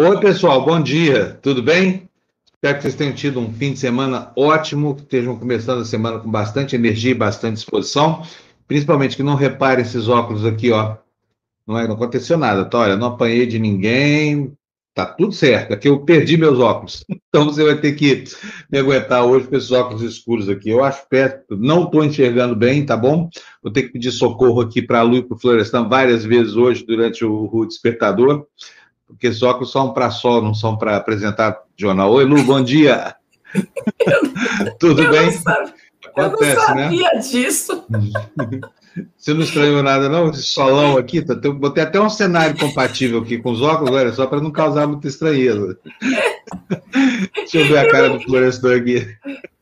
Oi, pessoal, bom dia, tudo bem? Espero que vocês tenham tido um fim de semana ótimo, que estejam começando a semana com bastante energia e bastante disposição, principalmente que não reparem esses óculos aqui, ó. Não, é, não aconteceu nada, tá? Olha, não apanhei de ninguém, tá tudo certo. Aqui eu perdi meus óculos, então você vai ter que me aguentar hoje com esses óculos escuros aqui. Eu acho perto, não estou enxergando bem, tá bom? Vou ter que pedir socorro aqui para a Lu e para o Florestan várias vezes hoje durante o, o despertador porque esses óculos são para sol, não são para apresentar jornal. Oi, Lu, bom dia. Tudo eu bem? Não sabia, Acontece, eu não né? sabia né? disso. Você não estranhou nada, não? Esse solão aqui, tá, botei até um cenário compatível aqui com os óculos, olha, só para não causar muita estranheza. Deixa eu ver a cara do Florestor aqui.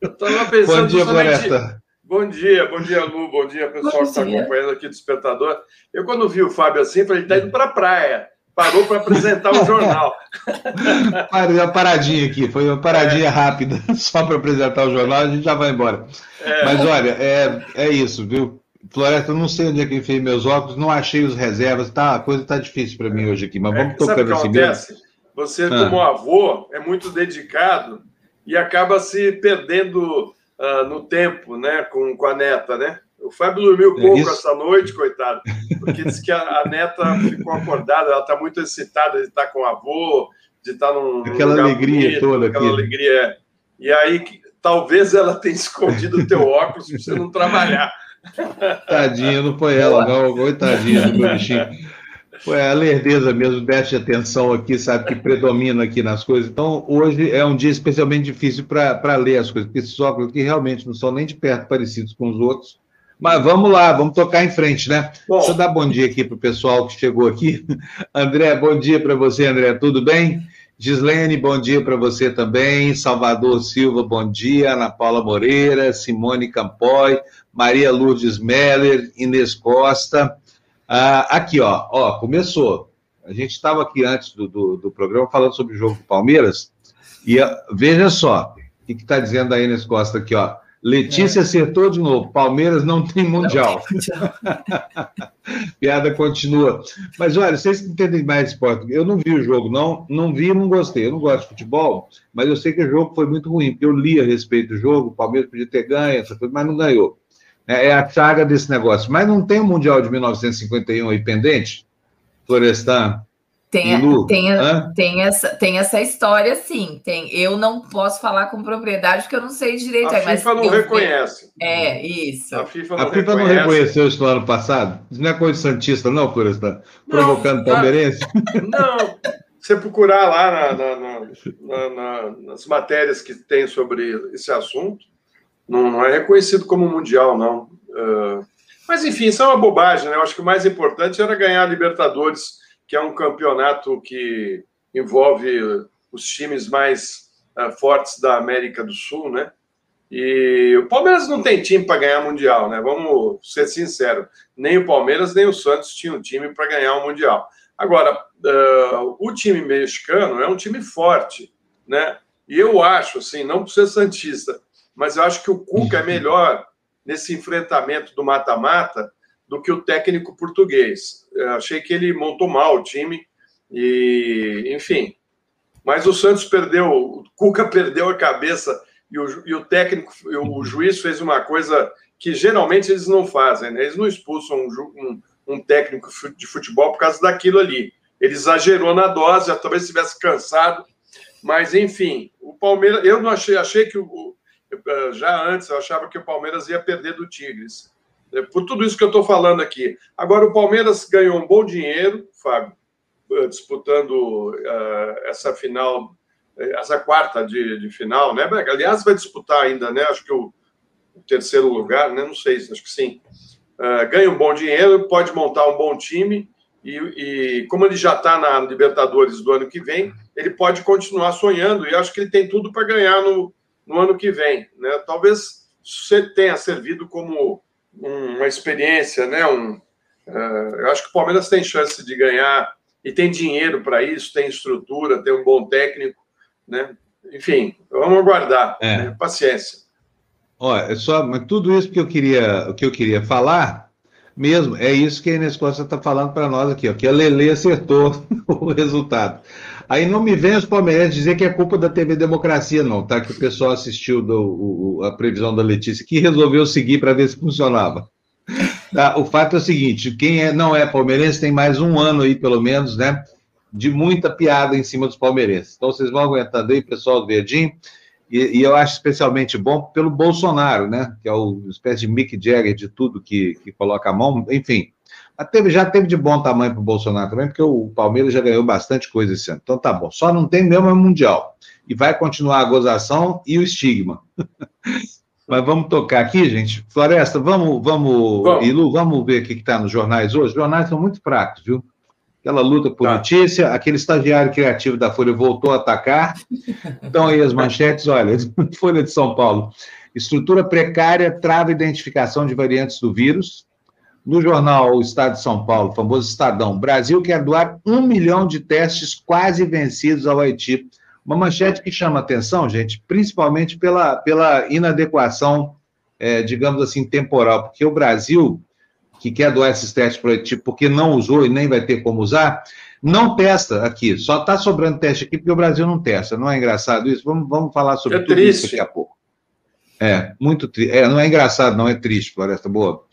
Eu estava pensando. Bom dia, Floresta. Bom dia, bom dia, Lu, bom dia, pessoal bom que está acompanhando aqui do Despertador. Eu, quando vi o Fábio assim, falei, ele está indo para a praia parou para apresentar o jornal. uma paradinha aqui, foi uma paradinha é. rápida, só para apresentar o jornal, a gente já vai embora. É. Mas olha, é, é isso, viu? Floresta, eu não sei onde é que enfiei meus óculos, não achei os reservas, tá? A coisa tá difícil para mim hoje aqui, mas vamos é, tocando assim mesmo. Você, ah. como avô, é muito dedicado e acaba se perdendo uh, no tempo, né, com, com a neta, né? O Fábio dormiu é pouco é essa noite, coitado, porque disse que a, a neta ficou acordada, ela está muito excitada de estar com o avô, de estar num. Aquela alegria bonito, toda aquela aqui. alegria. E aí, talvez ela tenha escondido o teu óculos para você não trabalhar. Tadinha, não foi ela, não, coitadinha do bichinho. Foi a lerdeza mesmo, de atenção aqui, sabe, que predomina aqui nas coisas. Então, hoje é um dia especialmente difícil para ler as coisas, porque esses óculos aqui realmente não são nem de perto parecidos com os outros. Mas vamos lá, vamos tocar em frente, né? Bom. Deixa eu dar bom dia aqui para o pessoal que chegou aqui. André, bom dia para você, André, tudo bem? Gislene, bom dia para você também. Salvador Silva, bom dia. Ana Paula Moreira, Simone Campoy, Maria Lourdes Meller, Inês Costa. Ah, aqui, ó, ó, começou. A gente estava aqui antes do, do, do, programa falando sobre o jogo do Palmeiras. E veja só, o que está dizendo a Inês Costa aqui, ó. Letícia é. acertou de novo. Palmeiras não tem mundial. Piada continua. Mas olha, vocês que entendem mais esporte, eu não vi o jogo, não, não vi e não gostei. Eu não gosto de futebol, mas eu sei que o jogo foi muito ruim, porque eu li a respeito do jogo, o Palmeiras podia ter ganho, essa coisa, mas não ganhou. É, é a saga desse negócio. Mas não tem o Mundial de 1951 aí pendente? Florestan? Tem, tem, tem, essa, tem essa história, sim. Tem, eu não posso falar com propriedade porque eu não sei direito. A FIFA não reconhece. É, isso. A FIFA não, a FIFA não reconheceu isso no ano passado? Isso não é coisa santista, não, por estar provocando palmeirense? Não. Você procurar lá na, na, na, nas matérias que tem sobre esse assunto, não, não é reconhecido como mundial, não. Uh, mas, enfim, isso é uma bobagem, né? Eu acho que o mais importante era ganhar a Libertadores que é um campeonato que envolve os times mais uh, fortes da América do Sul, né? E o Palmeiras não tem time para ganhar Mundial, né? Vamos ser sinceros. Nem o Palmeiras, nem o Santos tinham time para ganhar o Mundial. Agora, uh, o time mexicano é um time forte, né? E eu acho, assim, não por ser Santista, mas eu acho que o Cuca é melhor nesse enfrentamento do mata-mata do que o técnico português. Achei que ele montou mal o time e, enfim. Mas o Santos perdeu, o Cuca perdeu a cabeça e o, e o técnico, o juiz fez uma coisa que geralmente eles não fazem, né? Eles não expulsam um, um, um técnico de futebol por causa daquilo ali. Ele exagerou na dose, talvez estivesse cansado, mas enfim, o Palmeiras, eu não achei, achei que o, já antes eu achava que o Palmeiras ia perder do Tigres. É, por tudo isso que eu estou falando aqui. Agora, o Palmeiras ganhou um bom dinheiro, Fábio, eh, disputando uh, essa final, eh, essa quarta de, de, final, né? Aliás, vai disputar ainda, né? Acho que o, o terceiro lugar, né? Não sei, acho que sim. Uh, ganha um bom dinheiro, pode montar um bom time e, e como ele já está na Libertadores do ano que vem, ele pode continuar sonhando e acho que ele tem tudo para ganhar no, no ano que vem, né? Talvez tenha servido como uma experiência, né? Um, uh, eu acho que o Palmeiras tem chance de ganhar e tem dinheiro para isso, tem estrutura, tem um bom técnico, né? Enfim, vamos aguardar, é. né? paciência. Olha, é só, mas tudo isso que eu queria, que eu queria falar, mesmo, é isso que a Inês Costa está falando para nós aqui, ó, que a Lele acertou o resultado. Aí não me vem os palmeirenses dizer que é culpa da TV Democracia, não, tá? Que o pessoal assistiu do, o, a previsão da Letícia que resolveu seguir para ver se funcionava. Tá? O fato é o seguinte: quem é, não é palmeirense tem mais um ano aí, pelo menos, né? De muita piada em cima dos palmeirenses. Então vocês vão aguentando aí, pessoal do Verdinho. E, e, eu acho especialmente bom pelo Bolsonaro, né? Que é o espécie de Mick Jagger de tudo que, que coloca a mão. Enfim, teve, já teve de bom tamanho para o Bolsonaro também, porque o Palmeiras já ganhou bastante coisa esse ano. Então tá bom. Só não tem mesmo é Mundial. E vai continuar a gozação e o estigma. Mas vamos tocar aqui, gente. Floresta, vamos, vamos, Bom. Ilu, vamos ver o que está nos jornais hoje. Os jornais são muito fracos, viu? Aquela luta por tá. notícia, aquele estagiário criativo da Folha voltou a atacar. Então, aí as manchetes, olha, Folha de São Paulo. Estrutura precária trava identificação de variantes do vírus. No jornal O Estado de São Paulo, famoso Estadão, Brasil quer doar um milhão de testes quase vencidos ao Haiti uma manchete que chama atenção, gente, principalmente pela, pela inadequação, é, digamos assim, temporal, porque o Brasil, que quer doar esses testes para tipo, porque não usou e nem vai ter como usar, não testa aqui. Só está sobrando teste aqui porque o Brasil não testa. Não é engraçado isso? Vamos, vamos falar sobre é tudo triste. isso daqui a pouco. É, muito triste. É, não é engraçado, não, é triste, Floresta Boa.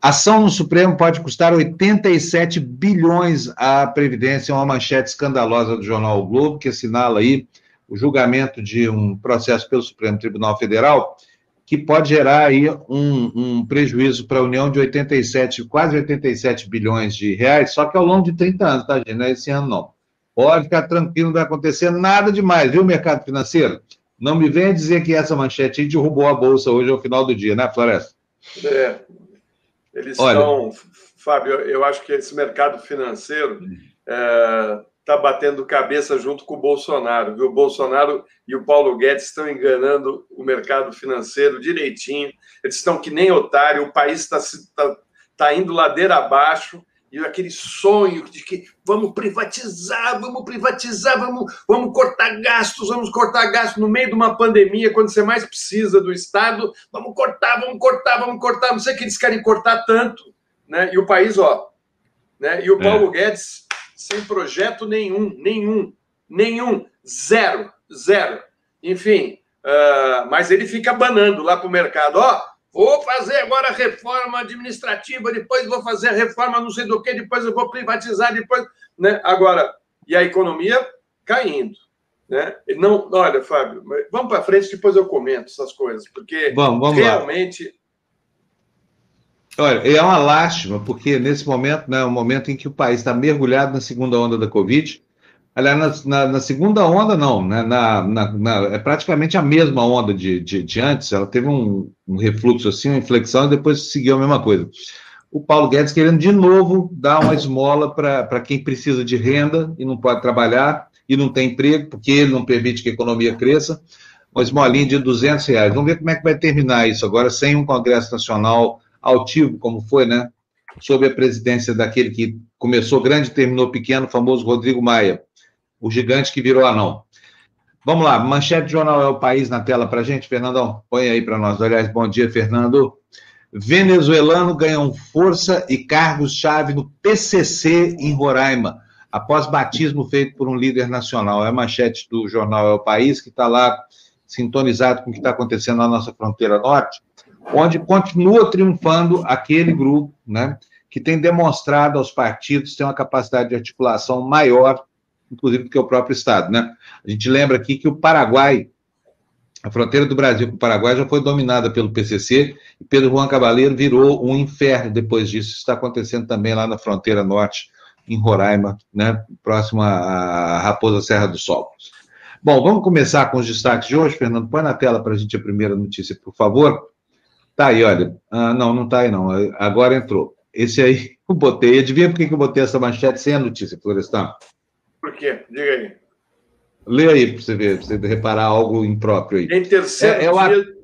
Ação no Supremo pode custar 87 bilhões à Previdência, uma manchete escandalosa do jornal o Globo, que assinala aí o julgamento de um processo pelo Supremo Tribunal Federal, que pode gerar aí um, um prejuízo para a União de 87, quase 87 bilhões de reais, só que ao longo de 30 anos, tá, gente? Não é esse ano, não. Pode ficar tranquilo, não vai acontecer nada demais, viu, mercado financeiro? Não me venha dizer que essa manchete aí derrubou a bolsa hoje ao final do dia, né, Floresta? É, eles Olha... estão, Fábio, eu acho que esse mercado financeiro está é, batendo cabeça junto com o Bolsonaro. Viu? O Bolsonaro e o Paulo Guedes estão enganando o mercado financeiro direitinho. Eles estão que nem otário, o país está tá, tá indo ladeira abaixo e aquele sonho de que vamos privatizar, vamos privatizar, vamos, vamos cortar gastos, vamos cortar gastos no meio de uma pandemia, quando você mais precisa do Estado, vamos cortar, vamos cortar, vamos cortar, não sei que eles querem cortar tanto, né? E o país, ó, né? E o é. Paulo é. Guedes sem projeto nenhum, nenhum, nenhum, zero, zero. Enfim, uh, mas ele fica banando lá para o mercado, ó, Vou fazer agora a reforma administrativa, depois vou fazer a reforma não sei do que, depois eu vou privatizar, depois. Né? Agora, e a economia caindo. Né? Não, olha, Fábio, vamos para frente, depois eu comento essas coisas, porque vamos, vamos realmente. Lá. Olha, é uma lástima, porque nesse momento, né, é um momento em que o país está mergulhado na segunda onda da Covid, Aliás, na, na, na, segunda onda, não, né? na, na, é praticamente a mesma onda de, de, de antes. Ela teve um, um, refluxo, assim, uma inflexão, e depois seguiu a mesma coisa. O Paulo Guedes querendo de novo dar uma esmola para quem precisa de renda e não pode trabalhar e não tem emprego, porque ele não permite que a economia cresça. Uma esmolinha de 200 reais. Vamos ver como é que vai terminar isso agora, sem um Congresso Nacional altivo, como foi, né? Sob a presidência daquele que começou grande e terminou pequeno, o famoso Rodrigo Maia o gigante que virou anão. Vamos lá, manchete do jornal é o país na tela para gente, Fernandão. Põe aí para nós. Aliás, bom dia, Fernando. Venezuelano ganham força e cargos-chave no PCC em Roraima, após batismo feito por um líder nacional. É a manchete do jornal É o País, que está lá sintonizado com o que está acontecendo na nossa fronteira norte, onde continua triunfando aquele grupo, né, que tem demonstrado aos partidos ter uma capacidade de articulação maior inclusive do que o próprio Estado, né? A gente lembra aqui que o Paraguai, a fronteira do Brasil com o Paraguai já foi dominada pelo PCC e Pedro Juan Cabaleiro virou um inferno depois disso. Isso está acontecendo também lá na fronteira norte, em Roraima, né? Próximo à Raposa Serra do Sol. Bom, vamos começar com os destaques de hoje, Fernando. Põe na tela para a gente a primeira notícia, por favor. Tá aí, olha. Ah, não, não tá aí, não. Agora entrou. Esse aí eu botei. Adivinha por que eu botei essa manchete sem a notícia, Florestan? Por quê? Diga aí. Lê aí para você ver, para você reparar algo impróprio aí. Em terceiro é, é dia.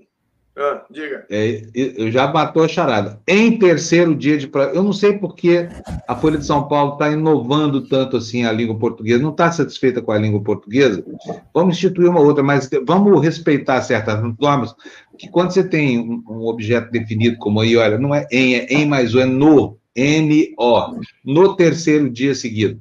Ah, diga. É, eu já matou a charada. Em terceiro dia de. Eu não sei por que a Folha de São Paulo está inovando tanto assim a língua portuguesa. Não está satisfeita com a língua portuguesa? Vamos instituir uma outra, mas vamos respeitar certas normas. Que quando você tem um, um objeto definido como aí, olha, não é em, é em mais o, é no, N-O, no terceiro dia seguido.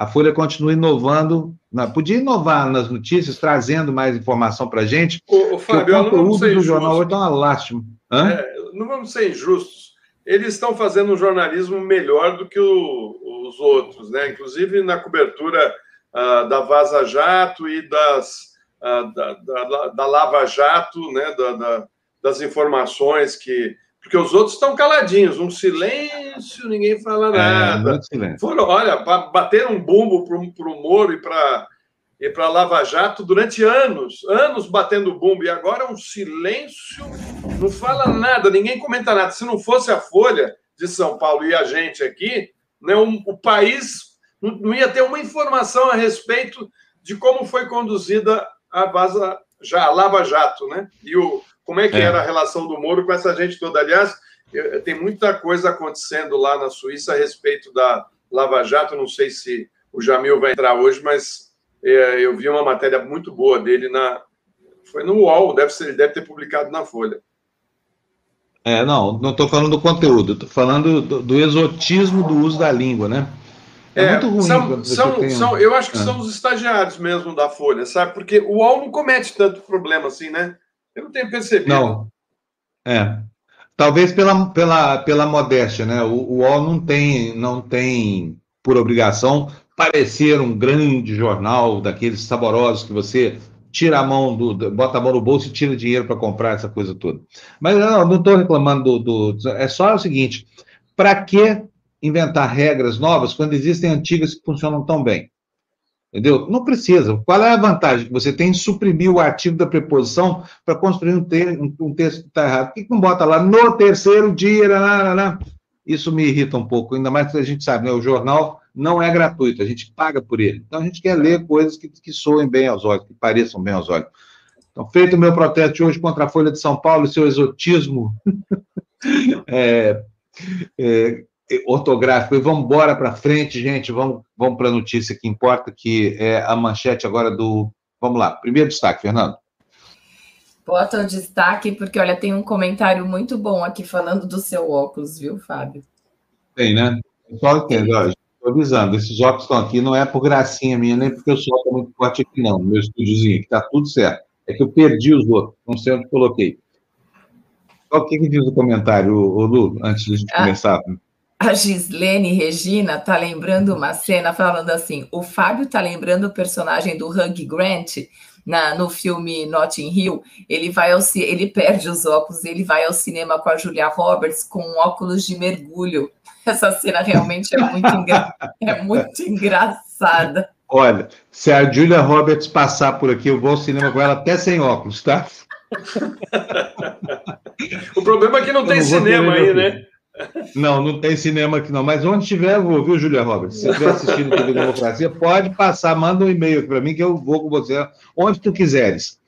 A Folha continua inovando Não, podia inovar nas notícias, trazendo mais informação para a gente. O, o Fábio, o conteúdo do jornal hoje dá uma lástima. É, não vamos ser injustos. Eles estão fazendo um jornalismo melhor do que o, os outros, né? Inclusive na cobertura uh, da Vaza Jato e das, uh, da, da, da, Lava Jato, né? Da, das informações que. Porque os outros estão caladinhos, um silêncio, ninguém fala é, nada. É, Foram, olha, bateram um bumbo para o Moro e para e para Lava Jato durante anos, anos batendo bumbo, e agora um silêncio, não fala nada, ninguém comenta nada. Se não fosse a Folha de São Paulo e a gente aqui, né, um, o país não, não, ia ter uma informação a respeito de como foi conduzida a, Vaza, já, a Lava Jato, né? E o, como é que é. era a relação do Moro com essa gente toda. Aliás, tem muita coisa acontecendo lá na Suíça a respeito da Lava Jato, não sei se o Jamil vai entrar hoje, mas é, eu vi uma matéria muito boa dele na. Foi no UOL, deve ser, ele deve ter publicado na Folha. É, não, não estou falando do conteúdo, estou falando do, do, exotismo do uso da língua, né? É, é muito ruim. São, são, tem... são, eu acho que é. são os estagiários mesmo da Folha, sabe? Porque o UOL não comete tanto problema assim, né? Eu não tenho percebido. Não. É. Talvez pela, pela, pela modéstia, né? O, o UOL não tem, não tem por obrigação parecer um grande jornal daqueles saborosos que você tira a mão do, bota a mão no bolso e tira dinheiro para comprar essa coisa toda. Mas não estou reclamando do, do, É só o seguinte: para que inventar regras novas quando existem antigas que funcionam tão bem? Entendeu? Não precisa. Qual é a vantagem que você tem em suprimir o artigo da preposição para construir um, um, texto que está errado? Por que, não bota lá no terceiro dia? Isso me irrita um pouco, ainda mais que a gente sabe, né? O jornal não é gratuito, a gente paga por ele. Então a gente quer ler coisas que, que soem bem aos olhos, que pareçam bem aos olhos. Então, feito o meu protesto hoje contra a Folha de São Paulo e seu exotismo é, é, ortográfico, e vamos embora para frente, gente, vamos, vamos para a notícia que importa, que é a manchete agora do... Vamos lá, primeiro destaque, Fernando. Bota o destaque, porque, olha, tem um comentário muito bom aqui falando do seu óculos, viu, Fábio? Tem, né? Só entendo, Estou avisando, esses óculos estão aqui, não é por gracinha minha, nem porque o sol está muito forte aqui, não, meu estúdiozinho, que está tudo certo. É que eu perdi os outros, não sei onde coloquei. O que, que diz o comentário, o, Lu, antes de a gente começar? A Gislene Regina está lembrando uma cena falando assim: o Fábio está lembrando o personagem do Hugh Grant na, no filme Notting Hill. Ele vai ao ele perde os óculos, ele vai ao cinema com a Julia Roberts com óculos de mergulho. Essa cena realmente é muito, engra... é muito engraçada. Olha, se a Julia Roberts passar por aqui, eu vou ao cinema com ela até sem óculos, tá? o problema é que não eu tem não cinema aí, né? Não, não tem cinema aqui não. Mas onde tiver, eu vou, viu, Julia Roberts? Se estiver assistindo TV Democracia, pode passar, manda um e-mail para mim que eu vou com você onde tu quiseres.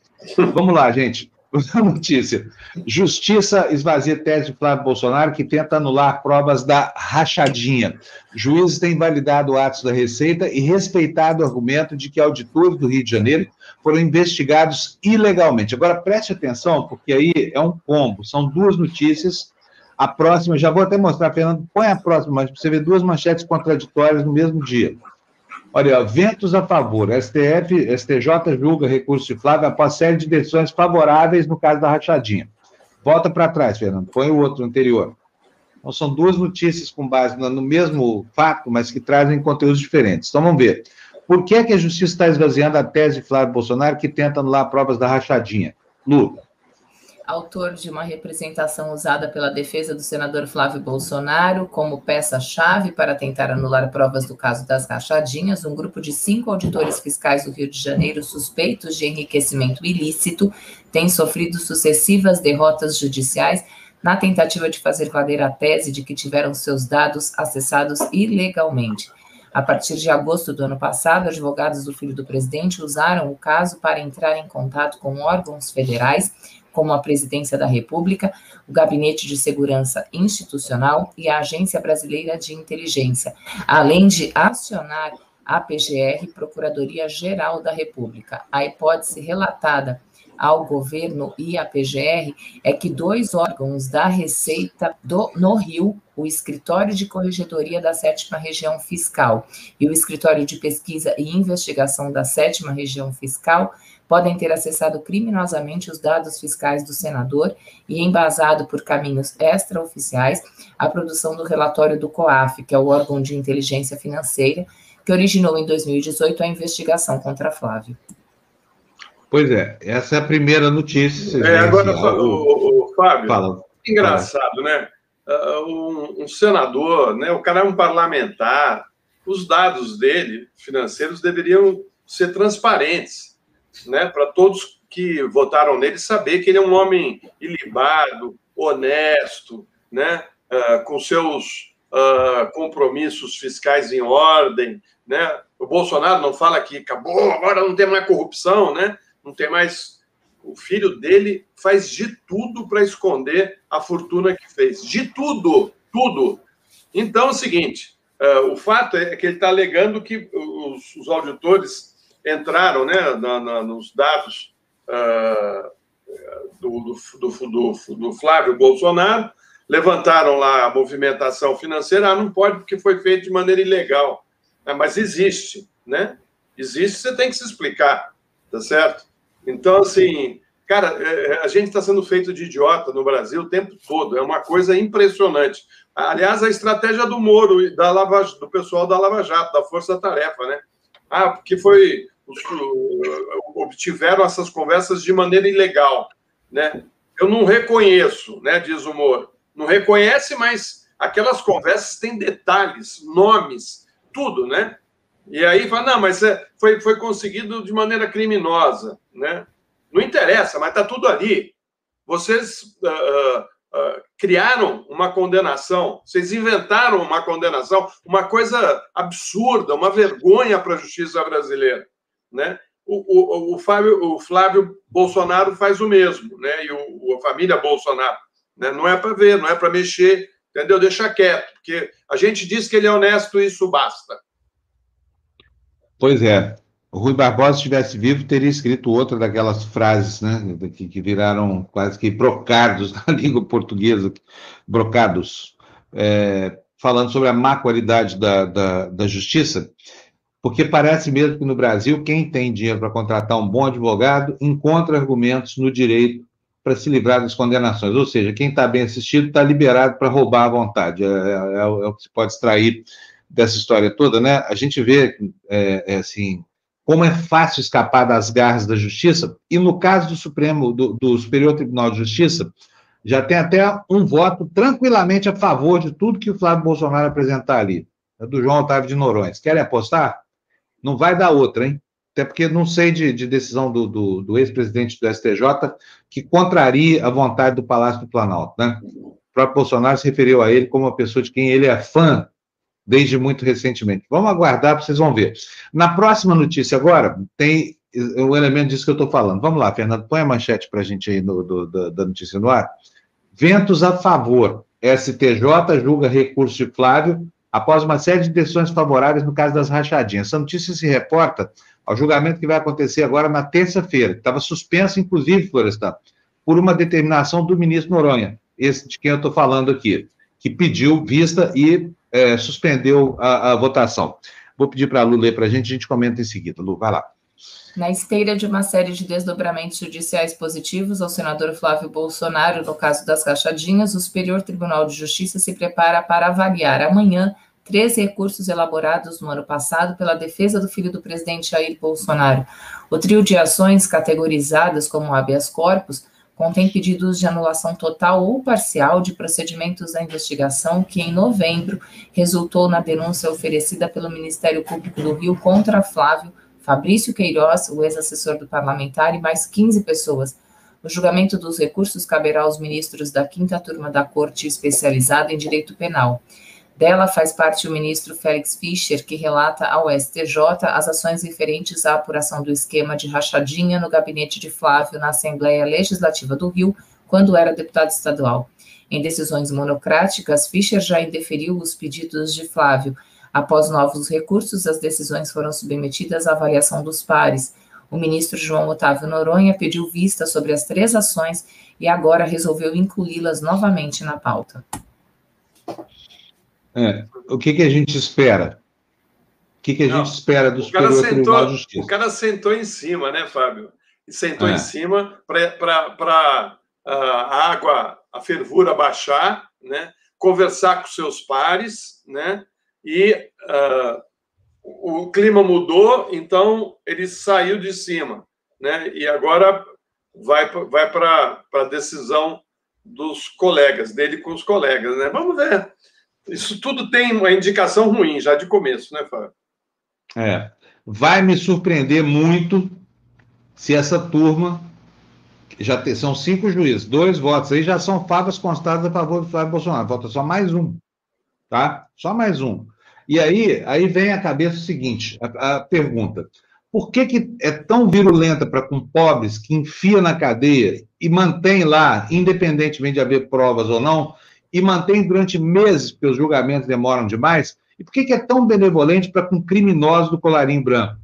Vamos lá, gente. Notícia. Justiça esvazia tese de Flávio Bolsonaro que tenta anular provas da rachadinha. Juízes têm validado atos da Receita e respeitado o argumento de que auditores do Rio de Janeiro foram investigados ilegalmente. Agora preste atenção, porque aí é um combo. São duas notícias. A próxima, já vou até mostrar, Fernando, põe a próxima, mas você vê duas manchetes contraditórias no mesmo dia. Olha, ventos a favor. STF, STJ julga recurso de Flávio após série de decisões favoráveis no caso da rachadinha. Volta para trás, Fernando. Põe o outro anterior. Então, são duas notícias com base no mesmo fato, mas que trazem conteúdos diferentes. Então, vamos ver. Por que, é que a justiça está esvaziando a tese de Flávio Bolsonaro que tenta anular provas da rachadinha? Lula autor de uma representação usada pela defesa do senador Flávio Bolsonaro como peça-chave para tentar anular provas do caso das rachadinhas, um grupo de cinco auditores fiscais do Rio de Janeiro suspeitos de enriquecimento ilícito tem sofrido sucessivas derrotas judiciais na tentativa de fazer valer a tese de que tiveram seus dados acessados ilegalmente. A partir de agosto do ano passado, advogados do filho do presidente usaram o caso para entrar em contato com órgãos federais como a Presidência da República, o Gabinete de Segurança Institucional e a Agência Brasileira de Inteligência, além de acionar a PGR, Procuradoria Geral da República. A hipótese relatada ao governo e à PGR é que dois órgãos da Receita do, no Rio, o Escritório de Corregedoria da Sétima Região Fiscal e o Escritório de Pesquisa e Investigação da Sétima Região Fiscal, podem ter acessado criminosamente os dados fiscais do senador e embasado por caminhos extraoficiais a produção do relatório do COAF, que é o órgão de inteligência financeira, que originou em 2018 a investigação contra Flávio. Pois é, essa é a primeira notícia. É, agora, o, o, o, Fábio, Fala. engraçado, Fala. né? Uh, um, um, senador, né? o cara é um parlamentar, os dados dele, financeiros, deveriam ser transparentes, né? Para todos que votaram nele saber que ele é um homem ilibado, honesto, né? Uh, com seus uh, compromissos fiscais em ordem, né? O Bolsonaro não fala que acabou, agora não tem mais corrupção, né? não tem mais. O filho dele faz de tudo para esconder a fortuna que fez. De tudo, tudo. Então é o seguinte: uh, o fato é que ele está alegando que os, os, auditores entraram né, na, na, nos dados uh, do, do, do, do, Flávio Bolsonaro, levantaram lá a movimentação financeira. Ah, não pode porque foi feito de maneira ilegal. Ah, mas existe, né? Existe, você tem que se explicar, tá certo? Então, assim, cara, é, é, a gente está sendo feito de idiota no Brasil o tempo todo. É uma coisa impressionante. Aliás, a estratégia do Moro, da Lava, do pessoal da Lava Jato, da Força Tarefa, né? Ah, porque foi. Obtiveram essas conversas de maneira ilegal, né? Eu não reconheço, né? Diz o Moro. Não reconhece, mas aquelas conversas têm detalhes, nomes, tudo, né? E aí fala, não, mas é, foi, foi conseguido de maneira criminosa, né? Não interessa, mas está tudo ali. Vocês uh, uh, criaram uma condenação, vocês inventaram uma condenação, uma coisa absurda, uma vergonha para a justiça brasileira, né? O, o, o, o Flávio Bolsonaro faz o mesmo, né? E o, a família Bolsonaro, né? Não é para ver, não é para mexer, entendeu? Deixa quieto, porque a gente diz que ele é honesto e isso basta. Pois é. O Rui Barbosa, se estivesse vivo, teria escrito outra daquelas frases, né, que, que viraram quase que brocados na língua portuguesa, brocados, é, falando sobre a má qualidade da, da, da justiça, porque parece mesmo que no Brasil, quem tem dinheiro para contratar um bom advogado encontra argumentos no direito para se livrar das condenações. Ou seja, quem está bem assistido está liberado para roubar à vontade. É, é, é, o que se pode extrair dessa história toda, né? A gente vê, é, é, assim, como é fácil escapar das garras da justiça, e no caso do Supremo, do, do Superior Tribunal de Justiça, já tem até um voto tranquilamente a favor de tudo que o Flávio Bolsonaro apresentar ali, é do João Otávio de Noronha. Querem apostar? Não vai dar outra, hein? Até porque não sei de, de decisão do, do, do ex-presidente do STJ que contraria a vontade do Palácio do Planalto, né? O próprio Bolsonaro se referiu a ele como uma pessoa de quem ele é fã desde muito recentemente. Vamos aguardar, vocês vão ver. Na próxima notícia agora, tem o elemento disso que eu estou falando. Vamos lá, Fernando, põe a manchete para a gente aí no, do, da notícia no ar. Ventos a favor. STJ julga recurso de Flávio após uma série de decisões favoráveis no caso das rachadinhas. Essa notícia se reporta ao julgamento que vai acontecer agora na terça-feira, estava suspenso, inclusive, Florestan, por uma determinação do ministro Noronha, esse de quem eu estou falando aqui, que pediu vista e é, suspendeu a, a, votação. Vou pedir para a Lu ler para a gente, a gente comenta em seguida. Lu, vai lá. Na esteira de uma série de desdobramentos judiciais positivos ao senador Flávio Bolsonaro no caso das rachadinhas, o Superior Tribunal de Justiça se prepara para avaliar amanhã três recursos elaborados no ano passado pela defesa do filho do presidente Jair Bolsonaro. O trio de ações categorizadas como habeas corpus contém pedidos de anulação total ou parcial de procedimentos da investigação que, em novembro, resultou na denúncia oferecida pelo Ministério Público do Rio contra Flávio Fabrício Queiroz, o ex-assessor do parlamentar, e mais 15 pessoas. O julgamento dos recursos caberá aos ministros da quinta turma da Corte Especializada em Direito Penal. Dela faz parte o ministro Félix Fischer, que relata ao STJ as ações referentes à apuração do esquema de rachadinha no gabinete de Flávio na Assembleia Legislativa do Rio, quando era deputado estadual. Em decisões monocráticas, Fischer já indeferiu os pedidos de Flávio. Após novos recursos, as decisões foram submetidas à avaliação dos pares. O ministro João Otávio Noronha pediu vista sobre as três ações e agora resolveu incluí-las novamente na pauta. É, o que, que a gente espera? O que, que a Não, gente espera do Superior sentou, Tribunal de Justiça? O cara sentou em cima, né, Fábio? Sentou é. em cima para a água, a fervura baixar, né? conversar com seus pares, né? E uh, o clima mudou, então ele saiu de cima. Né? E agora vai, vai para a decisão dos colegas, dele com os colegas. Né? Vamos ver. Isso tudo tem uma indicação ruim já de começo, né, Fábio? É. Vai me surpreender muito se essa turma já tem, são cinco juízes, dois votos aí já são favas constadas a favor do Flávio Bolsonaro. Falta só mais um, tá? Só mais um. E aí, aí vem à cabeça o seguinte: a, a pergunta: por que, que é tão virulenta para com pobres que enfia na cadeia e mantém lá, independentemente de haver provas ou não, e mantém durante meses, porque os julgamentos demoram demais? E por que, que é tão benevolente para com criminosos do colarinho branco?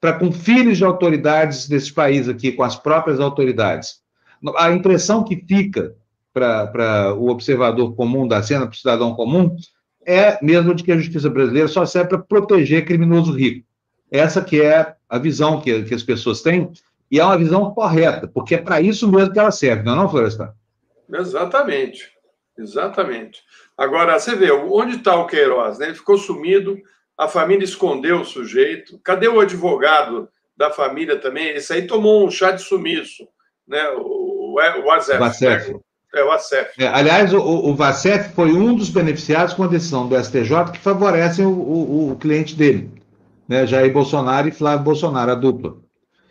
Para com filhos de autoridades desse país aqui, com as próprias autoridades? A impressão que fica para o observador comum da cena, para o cidadão comum, é mesmo de que a justiça brasileira só serve para proteger criminoso rico. Essa que é a visão que, que as pessoas têm, e é uma visão correta, porque é para isso mesmo que ela serve, não é não, Florestan? Exatamente, exatamente. Agora, você vê, onde está o Queiroz? Né? Ele ficou sumido, a família escondeu o sujeito. Cadê o advogado da família também? Esse aí tomou um chá de sumiço, né? o, o, o Azef. É o ACEF. É, aliás, o, o foi um dos beneficiados com a decisão do STJ que favorecem o, o, o cliente dele, né? Jair Bolsonaro e Flávio Bolsonaro, a dupla.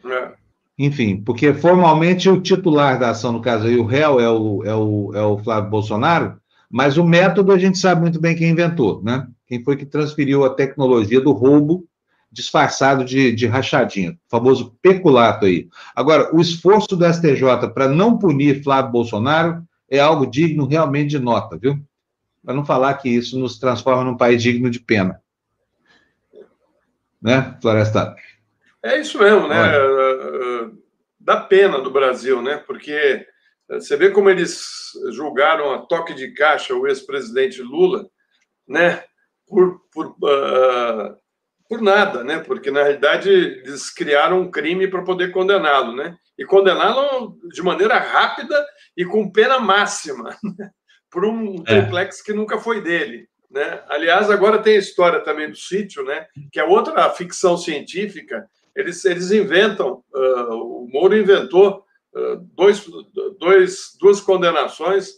É. Enfim, porque formalmente o titular da ação, no caso aí, o réu é o, é o, é o Flávio Bolsonaro, mas o método a gente sabe muito bem quem inventou, né? Quem foi que transferiu a tecnologia do roubo disfarçado de, de rachadinha, o famoso peculato aí. Agora, o esforço do STJ para não punir Flávio Bolsonaro é algo digno realmente de nota, viu? Para não falar que isso nos transforma num país digno de pena. Né, Floresta? É isso mesmo, né? Olha. Dá pena do Brasil, né? Porque você vê como eles julgaram a toque de caixa o ex-presidente Lula, né? Por, por, uh, por nada, né? Porque na realidade eles criaram um crime para poder condená-lo, né? E condená-lo de maneira rápida e com pena máxima por um é. triplex que nunca foi dele. Né? Aliás, agora tem a história também do sítio, né? que é outra ficção científica. Eles, eles inventam, uh, o Moro inventou uh, dois, dois, duas condenações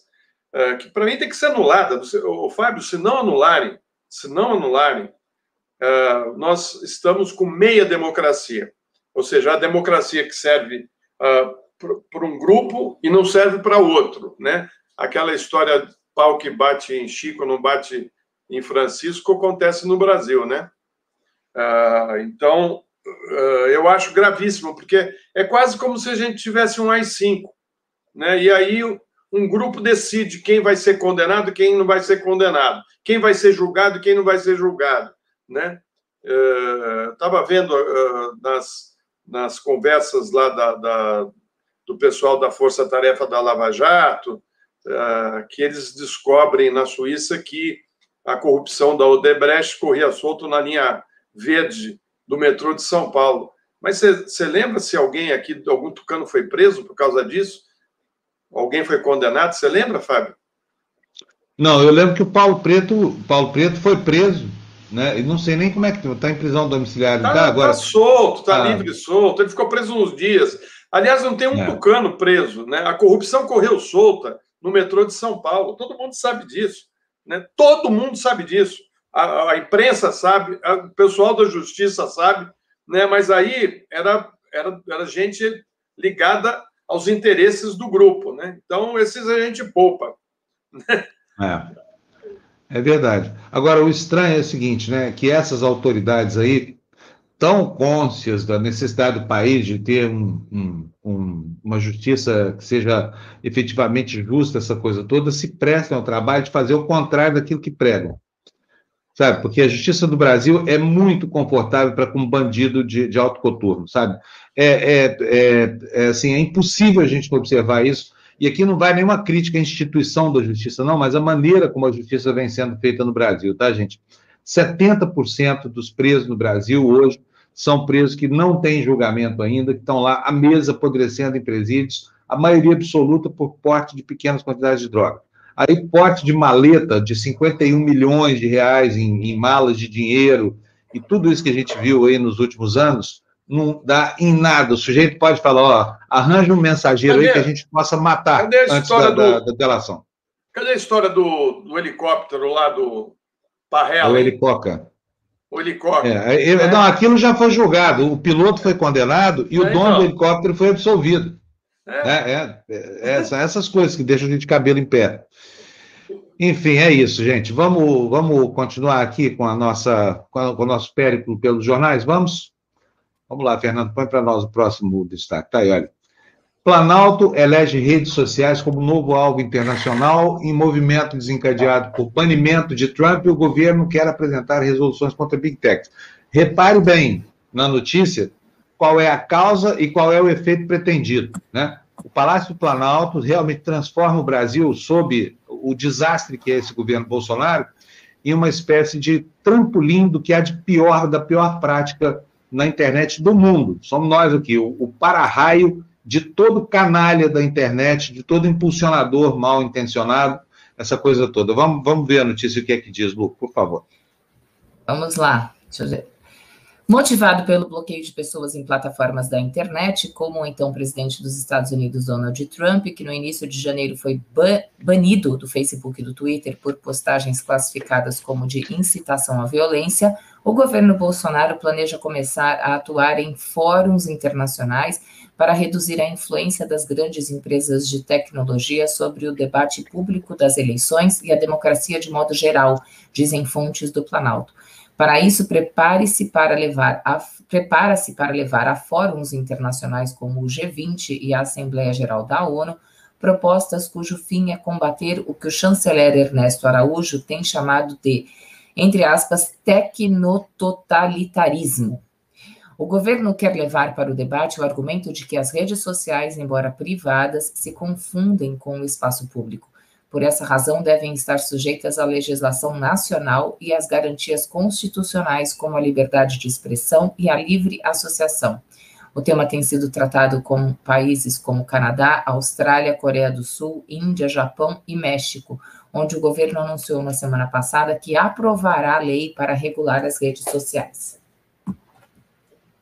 uh, que para mim tem que ser anulada. O Fábio, se não anularem, se não anularem, nós estamos com meia democracia, ou seja, a democracia que serve para um grupo e não serve para outro, né? Aquela história pau que bate em Chico não bate em Francisco acontece no Brasil, né? Ah, então, ah, eu acho gravíssimo, porque é quase como se a gente tivesse um AI-5, né? E aí um grupo decide quem vai ser condenado, quem não vai ser condenado, quem vai ser julgado, quem não vai ser julgado, né? Estava ah, vendo nas, nas conversas lá da, da do pessoal da Força Tarefa da Lava Jato, uh, que eles descobrem na Suíça que a corrupção da Odebrecht corria solto na linha verde do metrô de São Paulo. Mas você lembra se alguém aqui, algum tucano foi preso por causa disso? Alguém foi condenado? Você lembra, Fábio? Não, eu lembro que o Paulo Preto, Paulo Preto foi preso, né? E não sei nem como é que está em prisão domiciliar. Está tá agora. Está solto, está ah. livre solto. Ele ficou preso uns dias. Aliás, não tem um é. tucano preso, né? A corrupção correu solta no metrô de São Paulo. Todo mundo sabe disso, né? Todo mundo sabe disso. A, a imprensa sabe, a, o pessoal da justiça sabe, né? Mas aí era, era, era gente ligada aos interesses do grupo, né? Então esses a gente poupa. Né? É. É verdade. Agora, o estranho é o seguinte, né? Que essas autoridades aí tão cônscias da necessidade do país de ter um, um, um, uma justiça que seja efetivamente justa, essa coisa toda, se prestam ao trabalho de fazer o contrário daquilo que pregam. Sabe? Porque a justiça do Brasil é muito confortável para com um bandido de, de alto coturno, sabe? é, é, é, é, assim, é impossível a gente observar isso. E aqui não vai nenhuma crítica à instituição da justiça, não, mas a maneira como a justiça vem sendo feita no Brasil, tá, gente? 70% dos presos no Brasil hoje são presos que não têm julgamento ainda, que estão lá à mesa apodrecendo em presídios, a maioria absoluta por porte de pequenas quantidades de droga. Aí, porte de maleta de 51 milhões de reais em, em malas de dinheiro e tudo isso que a gente viu aí nos últimos anos, não dá em nada. O sujeito pode falar, ó, arranja um mensageiro Cadê? aí que a gente possa matar antes da, do... da, da, delação. Cadê a história do, do helicóptero lá do Parrela? O helicóptero. O helicóptero. É, é. Não, aquilo já foi julgado. O piloto foi condenado e o é, dono então. do helicóptero foi absolvido. É. É, é, é, são essas coisas que deixam a gente cabelo em pé. Enfim, é isso, gente. Vamos, vamos continuar aqui com a nossa, com, a, com o nosso périplo pelos jornais. Vamos? Vamos lá, Fernando, põe para nós o próximo destaque. Tá aí, olha. Planalto elege redes sociais como novo alvo internacional em movimento desencadeado por banimento de Trump e o governo quer apresentar resoluções contra Big Tech. Repare bem na notícia qual é a causa e qual é o efeito pretendido. Né? O Palácio do Planalto realmente transforma o Brasil, sob o desastre que é esse governo Bolsonaro, em uma espécie de trampolim do que há de pior, da pior prática na internet do mundo. Somos nós aqui, o, o para-raio de todo canalha da internet, de todo impulsionador mal intencionado, essa coisa toda. Vamos, vamos ver a notícia, o que é que diz, Lu, por favor. Vamos lá, deixa eu ver. Motivado pelo bloqueio de pessoas em plataformas da internet, como o então presidente dos Estados Unidos, Donald Trump, que no início de janeiro foi banido do Facebook e do Twitter por postagens classificadas como de incitação à violência, o governo Bolsonaro planeja começar a atuar em fóruns internacionais para reduzir a influência das grandes empresas de tecnologia sobre o debate público das eleições e a democracia de modo geral, dizem fontes do Planalto. Para isso, prepare-se para levar a prepara-se para levar a fóruns internacionais como o G20 e a Assembleia Geral da ONU propostas cujo fim é combater o que o chanceler Ernesto Araújo tem chamado de, entre aspas, tecnototalitarismo, o governo quer levar para o debate o argumento de que as redes sociais, embora privadas, se confundem com o espaço público. Por essa razão, devem estar sujeitas à legislação nacional e às garantias constitucionais, como a liberdade de expressão e a livre associação. O tema tem sido tratado com países como Canadá, Austrália, Coreia do Sul, Índia, Japão e México, onde o governo anunciou na semana passada que aprovará a lei para regular as redes sociais.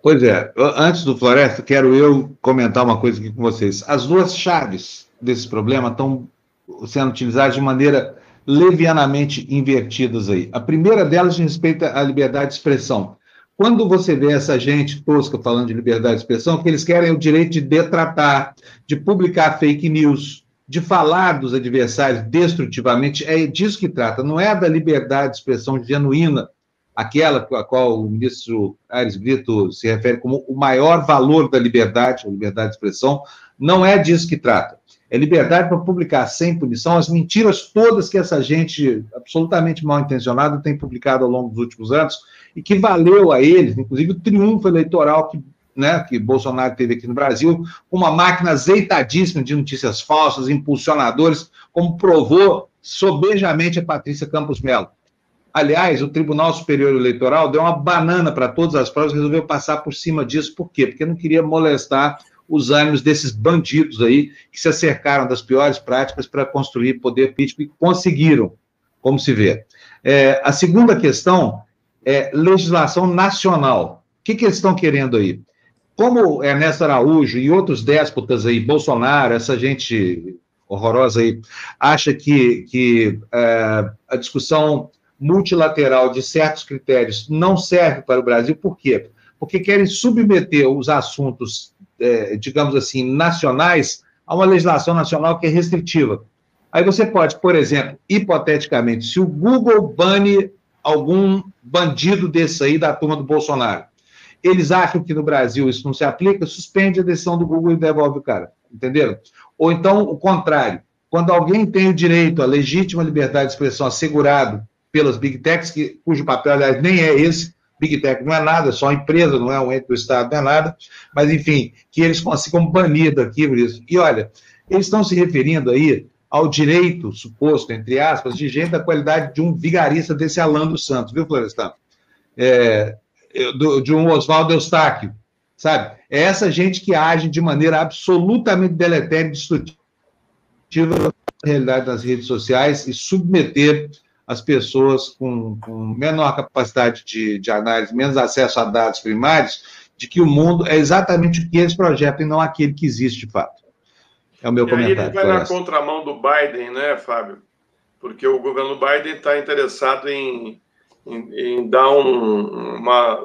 Pois é, antes do Floresta, quero eu comentar uma coisa aqui com vocês. As duas chaves desse problema estão sendo utilizadas de maneira levianamente invertidas aí. A primeira delas diz respeito à liberdade de expressão. Quando você vê essa gente tosca falando de liberdade de expressão, que eles querem o direito de detratar, de publicar fake news, de falar dos adversários destrutivamente, é disso que trata, não é da liberdade de expressão genuína aquela a qual o ministro Aires Brito se refere como o maior valor da liberdade, a liberdade de expressão, não é disso que trata. É liberdade para publicar sem punição as mentiras todas que essa gente absolutamente mal intencionada tem publicado ao longo dos últimos anos e que valeu a eles, inclusive o triunfo eleitoral que, né, que Bolsonaro teve aqui no Brasil, uma máquina azeitadíssima de notícias falsas, impulsionadores, como provou sobejamente a Patrícia Campos Melo. Aliás, o Tribunal Superior Eleitoral deu uma banana para todas as provas, resolveu passar por cima disso. Por quê? Porque não queria molestar os ânimos desses bandidos aí que se acercaram das piores práticas para construir poder político e conseguiram, como se vê. É, a segunda questão é legislação nacional. O que, que eles estão querendo aí? Como Ernesto Araújo e outros déspotas aí, Bolsonaro, essa gente horrorosa aí, acha que, que é, a discussão multilateral de certos critérios não serve para o Brasil, por quê? Porque querem submeter os assuntos, é, digamos assim, nacionais a uma legislação nacional que é restritiva. Aí você pode, por exemplo, hipoteticamente, se o Google bane algum bandido desse aí da turma do Bolsonaro, eles acham que no Brasil isso não se aplica, suspende a decisão do Google e devolve o cara, entenderam? Ou então o contrário, quando alguém tem o direito à legítima liberdade de expressão assegurado pelas Big Techs, que, cujo papel, aliás, nem é esse. Big Tech não é nada, é só empresa, não é um ente do Estado, não é nada, mas enfim, que eles consigam banir daqui por isso. E olha, eles estão se referindo aí ao direito suposto, entre aspas, de gente da qualidade de um vigarista desse Alan dos Santos, viu, Florestan? É, de um Oswaldo Eustáquio, sabe? É essa gente que age de maneira absolutamente deletéria e destrutiva a realidade das redes sociais e submeter as pessoas com, com menor capacidade de, de, análise, menos acesso a dados primários, de que o mundo é exatamente o que eles projetam e não aquele que existe de fato. É o meu e comentário. Aí ele vai na contramão do Biden, né, Fábio? Porque o governo Biden está interessado em, em, em, dar um, uma.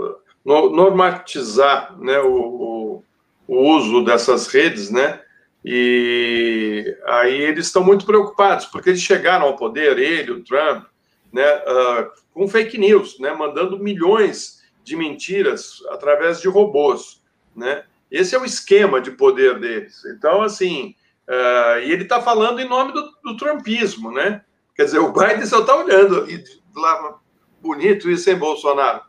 normatizar né, o, o, o uso dessas redes, né? E aí eles estão muito preocupados, porque eles chegaram ao poder, ele, o Trump, né, uh, com fake news, né, mandando milhões de mentiras através de robôs. Né? Esse é o esquema de poder deles. Então, assim, uh, e ele está falando em nome do, do, trumpismo, né? Quer dizer, o Biden só está olhando e lá, bonito isso, em Bolsonaro?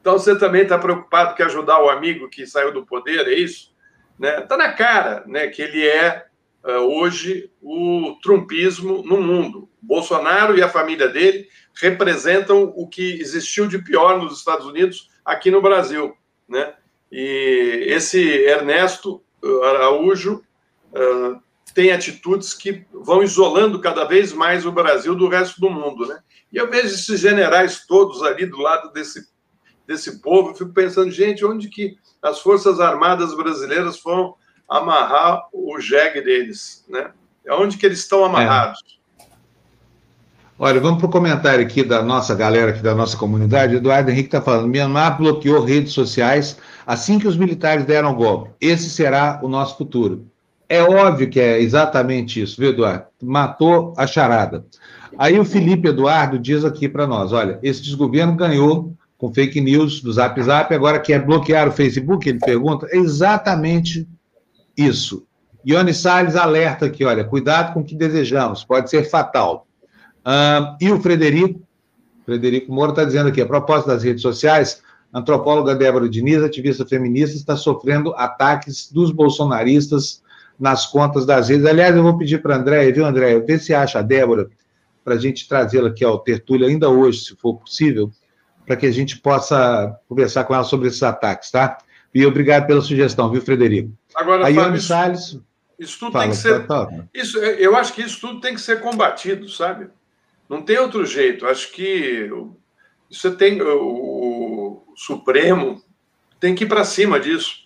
Então, você também está preocupado que ajudar o amigo que saiu do poder, é isso? Né? Tá na cara, né, que ele é hoje o trumpismo no mundo. Bolsonaro e a família dele representam o que existiu de pior nos Estados Unidos aqui no Brasil, né? E esse Ernesto Araújo uh, tem atitudes que vão isolando cada vez mais o Brasil do resto do mundo, né? E eu vejo esses generais todos ali do lado desse desse povo, fico pensando, gente, onde que as Forças Armadas brasileiras foram amarrar o jegue deles, né? Onde que eles estão amarrados? É. Olha, vamos para o comentário aqui da nossa galera, aqui da nossa comunidade. Eduardo Henrique está falando: Myanmar bloqueou redes sociais assim que os militares deram o golpe. Esse será o nosso futuro. É óbvio que é exatamente isso, viu, Eduardo? Matou a charada. Aí o Felipe Eduardo diz aqui para nós: olha, esse desgoverno ganhou com fake news do Zap Zap, agora quer bloquear o Facebook? Ele pergunta. É exatamente isso. Ione Salles alerta aqui, olha, cuidado com o que desejamos, pode ser fatal. Uh, e o Frederico, Frederico Moura está dizendo aqui, a propósito das redes sociais, antropóloga Débora Diniz, ativista feminista, está sofrendo ataques dos bolsonaristas nas contas das redes. Aliás, eu vou pedir para a Andréia, viu, Andréia, ver se acha a Débora, para a gente trazê-la aqui ao tertúlio ainda hoje, se for possível, para que a gente possa conversar com ela sobre esses ataques, tá? E obrigado pela sugestão, viu, Frederico? Agora, Aí, Fábio, Salles... isso tudo fala, tem que ser. Tá, tá. Isso, eu acho que isso tudo tem que ser combatido, sabe? Não tem outro jeito. Acho que você tem o, o Supremo tem que ir para cima disso,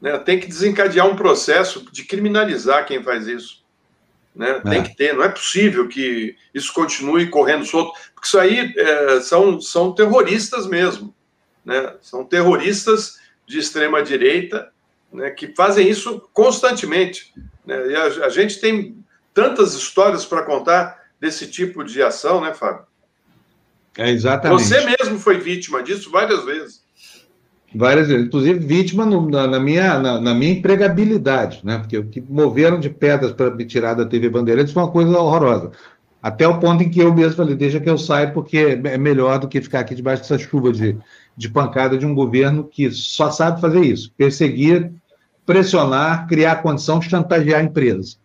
né? Tem que desencadear um processo de criminalizar quem faz isso. Né? É. Tem que ter, não é possível que isso continue correndo solto, porque isso aí é, são, são terroristas mesmo, né? São terroristas de extrema direita né, que fazem isso constantemente. Né? E a, a gente tem tantas histórias para contar desse tipo de ação, né, Fábio? É exatamente. Você mesmo foi vítima disso várias vezes. Várias vezes, inclusive vítima no, na, na, minha, na, na, minha empregabilidade, né? Porque o que moveram de pedras para me tirar da TV Bandeirantes foi uma coisa horrorosa. Até o ponto em que eu mesmo falei, deixa que eu saia, porque é melhor do que ficar aqui debaixo dessa chuva de, de pancada de um governo que só sabe fazer isso: perseguir, pressionar, criar condição, chantagear empresas.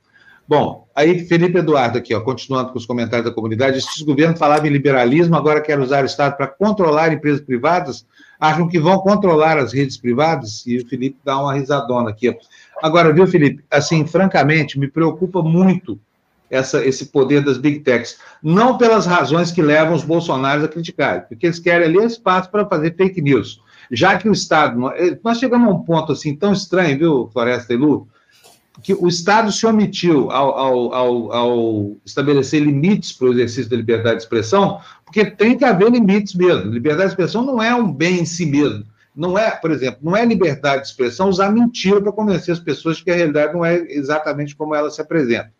Bom, aí Felipe Eduardo aqui, ó, continuando com os comentários da comunidade, esses governos falavam em liberalismo, agora querem usar o Estado para controlar empresas privadas, acham que vão controlar as redes privadas, e o Felipe dá uma risadona aqui. Agora, viu, Felipe, assim, francamente, me preocupa muito essa, esse poder das big techs. Não pelas razões que levam os bolsonaros a criticar, porque eles querem ali espaço para fazer fake news. Já que o Estado. Eh, nós chegamos a um ponto assim tão estranho, viu, Floresta e Lu? que o Estado se omitiu ao, ao, ao, ao estabelecer limites para o exercício da liberdade de expressão, porque tem que haver limites mesmo. Liberdade de expressão não é um bem em si mesmo. Não é, por exemplo, não é liberdade de expressão usar mentira para convencer as pessoas que a realidade não é exatamente como ela se apresenta.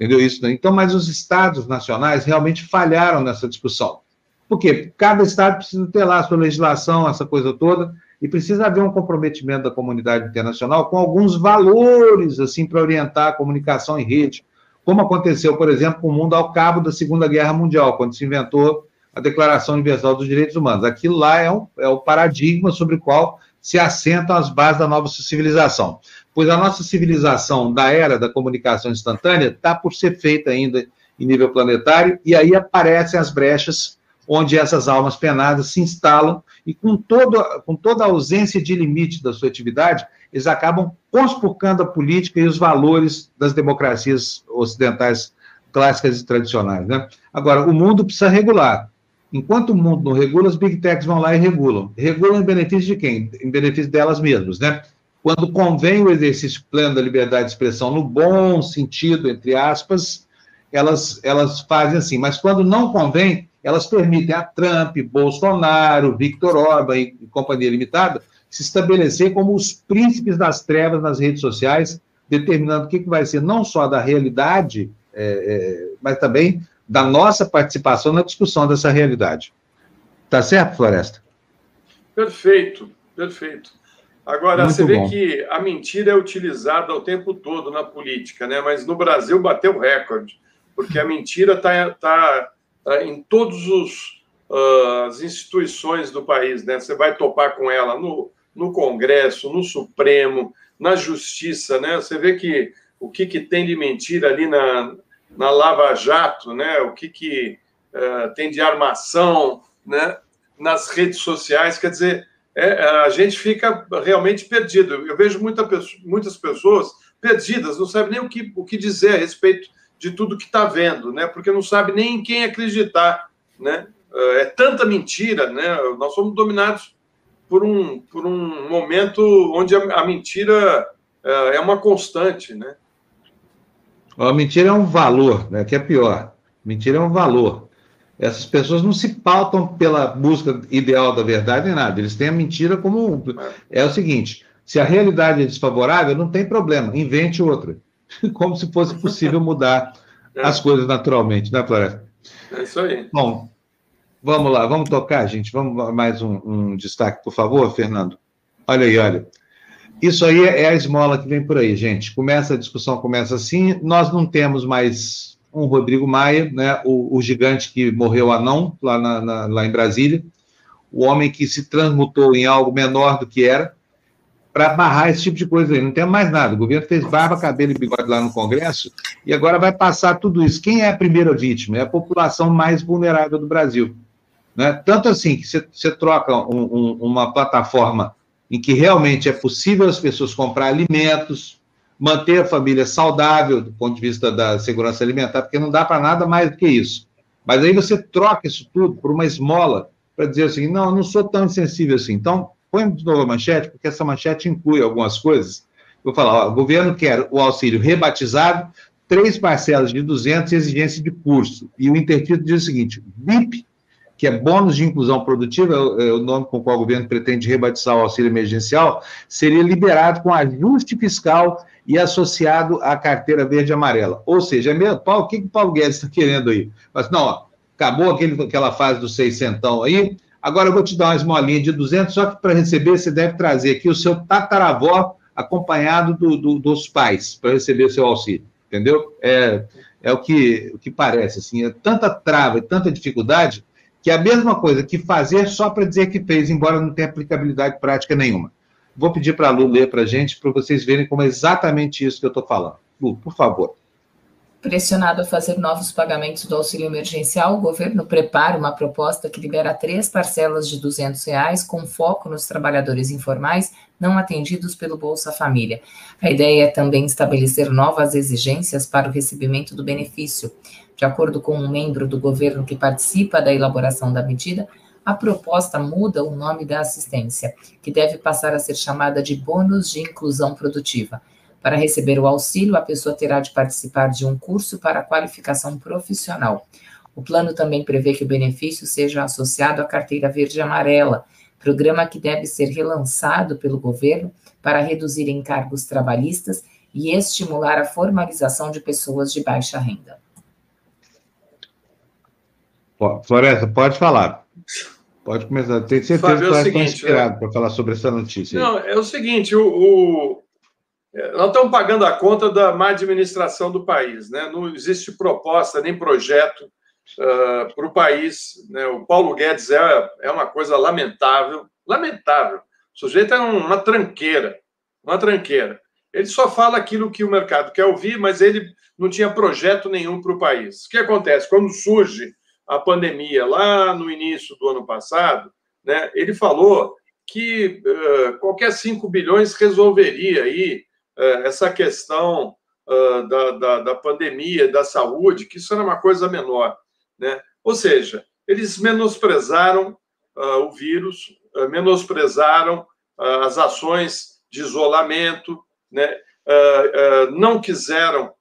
Entendeu isso? Né? Então, mas os estados nacionais realmente falharam nessa discussão. Por quê? Cada estado precisa ter lá a sua legislação, essa coisa toda, e precisa haver um comprometimento da comunidade internacional com alguns valores assim para orientar a comunicação em rede, como aconteceu, por exemplo, com o mundo ao cabo da Segunda Guerra Mundial, quando se inventou a Declaração Universal dos Direitos Humanos. Aquilo lá é, um, é o paradigma sobre o qual se assentam as bases da nova civilização. Pois a nossa civilização da era da comunicação instantânea está por ser feita ainda em nível planetário, e aí aparecem as brechas onde essas almas penadas se instalam e com, todo, com toda a ausência de limite da sua atividade, eles acabam conspurcando a política e os valores das democracias ocidentais clássicas e tradicionais. Né? Agora, o mundo precisa regular. Enquanto o mundo não regula, as big techs vão lá e regulam. Regulam em benefício de quem? Em benefício delas mesmas, né? Quando convém o exercício pleno da liberdade de expressão, no bom sentido, entre aspas, elas, elas fazem assim. Mas quando não convém, elas permitem a Trump, Bolsonaro, Victor Orban e, e Companhia Limitada se estabelecer como os príncipes das trevas nas redes sociais, determinando o que, que vai ser não só da realidade, é, é, mas também da nossa participação na discussão dessa realidade. Tá certo, Floresta? Perfeito, perfeito. Agora, Muito você vê bom. que a mentira é utilizada o tempo todo na política, né? mas no Brasil bateu recorde, porque a mentira está tá, tá em todas uh, as instituições do país. Né? Você vai topar com ela no, no Congresso, no Supremo, na Justiça. Né? Você vê que o que, que tem de mentira ali na, na Lava Jato, né? o que, que uh, tem de armação né? nas redes sociais. Quer dizer, é, a gente fica realmente perdido. Eu vejo muita, muitas pessoas perdidas, não sabem nem o que, o que dizer a respeito de tudo que está vendo, né? porque não sabe nem em quem acreditar. Né? É tanta mentira, né? nós somos dominados por um, por um momento onde a, a mentira é, é uma constante. Né? A mentira é um valor, né? que é pior. Mentira é um valor. Essas pessoas não se pautam pela busca ideal da verdade nem nada. Eles têm a mentira como. É o seguinte: se a realidade é desfavorável, não tem problema, invente outra. Como se fosse possível mudar é. as coisas naturalmente, né, Floresta? É isso aí. Bom, vamos lá, vamos tocar, gente. Vamos mais um, um destaque, por favor, Fernando. Olha aí, olha. Isso aí é a esmola que vem por aí, gente. Começa a discussão, começa assim. Nós não temos mais um Rodrigo Maia, né, o, o gigante que morreu anão lá, na, na, lá em Brasília, o homem que se transmutou em algo menor do que era, para barrar esse tipo de coisa aí. Não tem mais nada. O governo fez barba, cabelo e bigode lá no Congresso e agora vai passar tudo isso. Quem é a primeira vítima? É a população mais vulnerável do Brasil. Né? Tanto assim que você troca um, um, uma plataforma em que realmente é possível as pessoas comprar alimentos, manter a família saudável do ponto de vista da segurança alimentar, porque não dá para nada mais do que isso. Mas aí você troca isso tudo por uma esmola para dizer assim, não, eu não sou tão insensível assim. Então, põe de novo a manchete, porque essa manchete inclui algumas coisas. Vou falar, ó, o governo quer o auxílio rebatizado, três parcelas de 200 e exigência de curso. E o intertítulo diz o seguinte, BIP, que é bônus de inclusão produtiva, é, é o nome com o qual o governo pretende rebatizar o auxílio emergencial, seria liberado com ajuste fiscal e associado à carteira verde e amarela. Ou seja, mesmo, Paulo, o que, que o Paulo Guedes está querendo aí? Mas não, ó, acabou aquele, aquela fase do seiscentão aí, agora eu vou te dar uma esmolinha de 200, só que para receber você deve trazer aqui o seu tataravó acompanhado do, do, dos pais para receber o seu auxílio, entendeu? É, é o, que, o que parece, assim, é tanta trava e tanta dificuldade que é a mesma coisa que fazer só para dizer que fez, embora não tenha aplicabilidade prática nenhuma. Vou pedir para a Lu ler para a gente, para vocês verem como é exatamente isso que eu estou falando. Lu, por favor. Pressionado a fazer novos pagamentos do auxílio emergencial, o governo prepara uma proposta que libera três parcelas de 200 reais, com foco nos trabalhadores informais não atendidos pelo Bolsa Família. A ideia é também estabelecer novas exigências para o recebimento do benefício. De acordo com um membro do governo que participa da elaboração da medida, a proposta muda o nome da assistência, que deve passar a ser chamada de bônus de inclusão produtiva. Para receber o auxílio, a pessoa terá de participar de um curso para qualificação profissional. O plano também prevê que o benefício seja associado à carteira verde amarela, programa que deve ser relançado pelo governo para reduzir encargos trabalhistas e estimular a formalização de pessoas de baixa renda. Floresta, pode falar. Pode começar. Tenho certeza Fábio, que você é está inspirado é... para falar sobre essa notícia. Não, é o seguinte: o, o, é, nós estamos pagando a conta da má administração do país. Né? Não existe proposta nem projeto uh, para o país. Né? O Paulo Guedes é, é uma coisa lamentável, lamentável. O sujeito é uma tranqueira, uma tranqueira. Ele só fala aquilo que o mercado quer ouvir, mas ele não tinha projeto nenhum para o país. O que acontece? Quando surge a pandemia lá no início do ano passado, né, ele falou que uh, qualquer 5 bilhões resolveria aí uh, essa questão uh, da, da, da, pandemia, da saúde, que isso era uma coisa menor. Né? Ou seja, eles menosprezaram o vírus, menosprezaram as ações de isolamento, né? não quiseram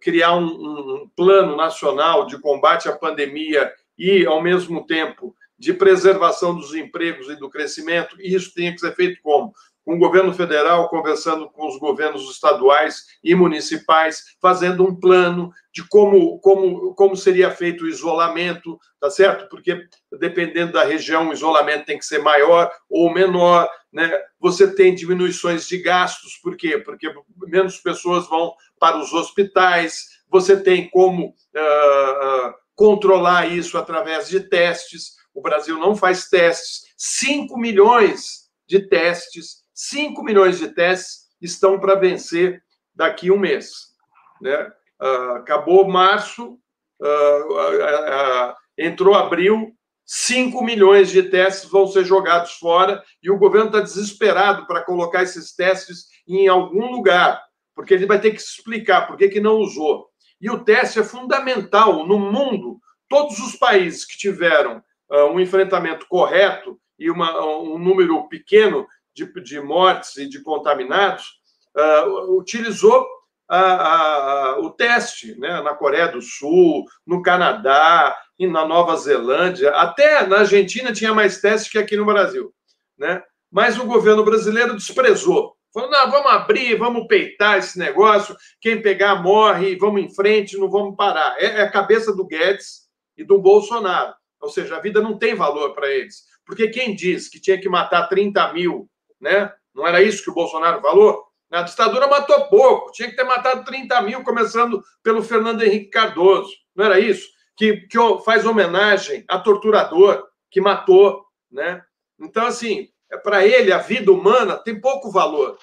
criar um, um plano nacional de combate à pandemia e, ao mesmo tempo, de preservação dos empregos e do crescimento, e isso tinha que ser feito como? O governo federal conversando com os governos estaduais e municipais, fazendo um plano de como, como, como seria feito o isolamento, tá certo? Porque dependendo da região, o isolamento tem que ser maior ou menor, né? Você tem diminuições de gastos, por quê? Porque menos pessoas vão para os hospitais, você tem como uh, controlar isso através de testes, o Brasil não faz testes. 5 milhões de testes, 5 milhões de testes estão para vencer daqui um mês. Né? Uh, acabou março, uh, uh, entrou abril, 5 milhões de testes vão ser jogados fora e o governo está desesperado para colocar esses testes em algum lugar, porque ele vai ter que explicar por que, que não usou. E o teste é fundamental no mundo. Todos os países que tiveram um enfrentamento correto e uma, um número pequeno de, de mortes e de contaminados, uh, utilizou a, a, o teste né, na Coreia do Sul, no Canadá, e na Nova Zelândia, até na Argentina tinha mais testes que aqui no Brasil. Né? Mas o governo brasileiro desprezou. Falou: não, vamos abrir, vamos peitar esse negócio, quem pegar morre, vamos em frente, não vamos parar. É, é a cabeça do Guedes e do Bolsonaro. Ou seja, a vida não tem valor para eles. Porque quem diz que tinha que matar 30 mil, né? Não era isso que o Bolsonaro falou? A ditadura matou pouco, tinha que ter matado 30 mil, começando pelo Fernando Henrique Cardoso. Não era isso? Que, que faz homenagem a torturador que matou, né? Então, assim, é para ele, a vida humana tem pouco valor,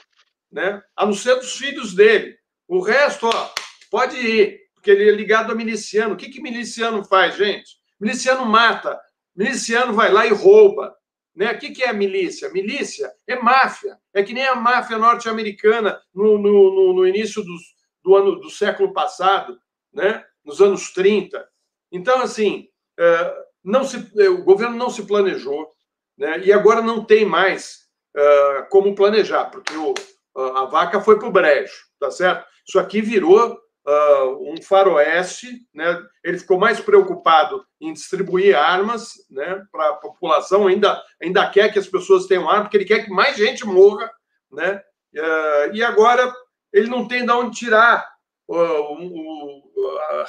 né? A não ser dos filhos dele. O resto, ó, pode ir, porque ele é ligado a miliciano. O que, que miliciano faz, gente? Miliciano mata, miliciano vai lá e rouba. Né? O que, que é milícia? Milícia é máfia. É que nem a máfia norte-americana no, no, no, início dos, do ano do século passado, né? nos anos 30. Então, assim, é, não se, é, o governo não se planejou, né? e agora não tem mais é, como planejar, porque o, a vaca foi para o brejo, tá certo? Isso aqui virou uh, um faroeste, né? ele ficou mais preocupado em distribuir armas né, para a população, ainda, ainda quer que as pessoas tenham armas, porque ele quer que mais gente morra, né? Uh, e agora ele não tem de onde tirar uh,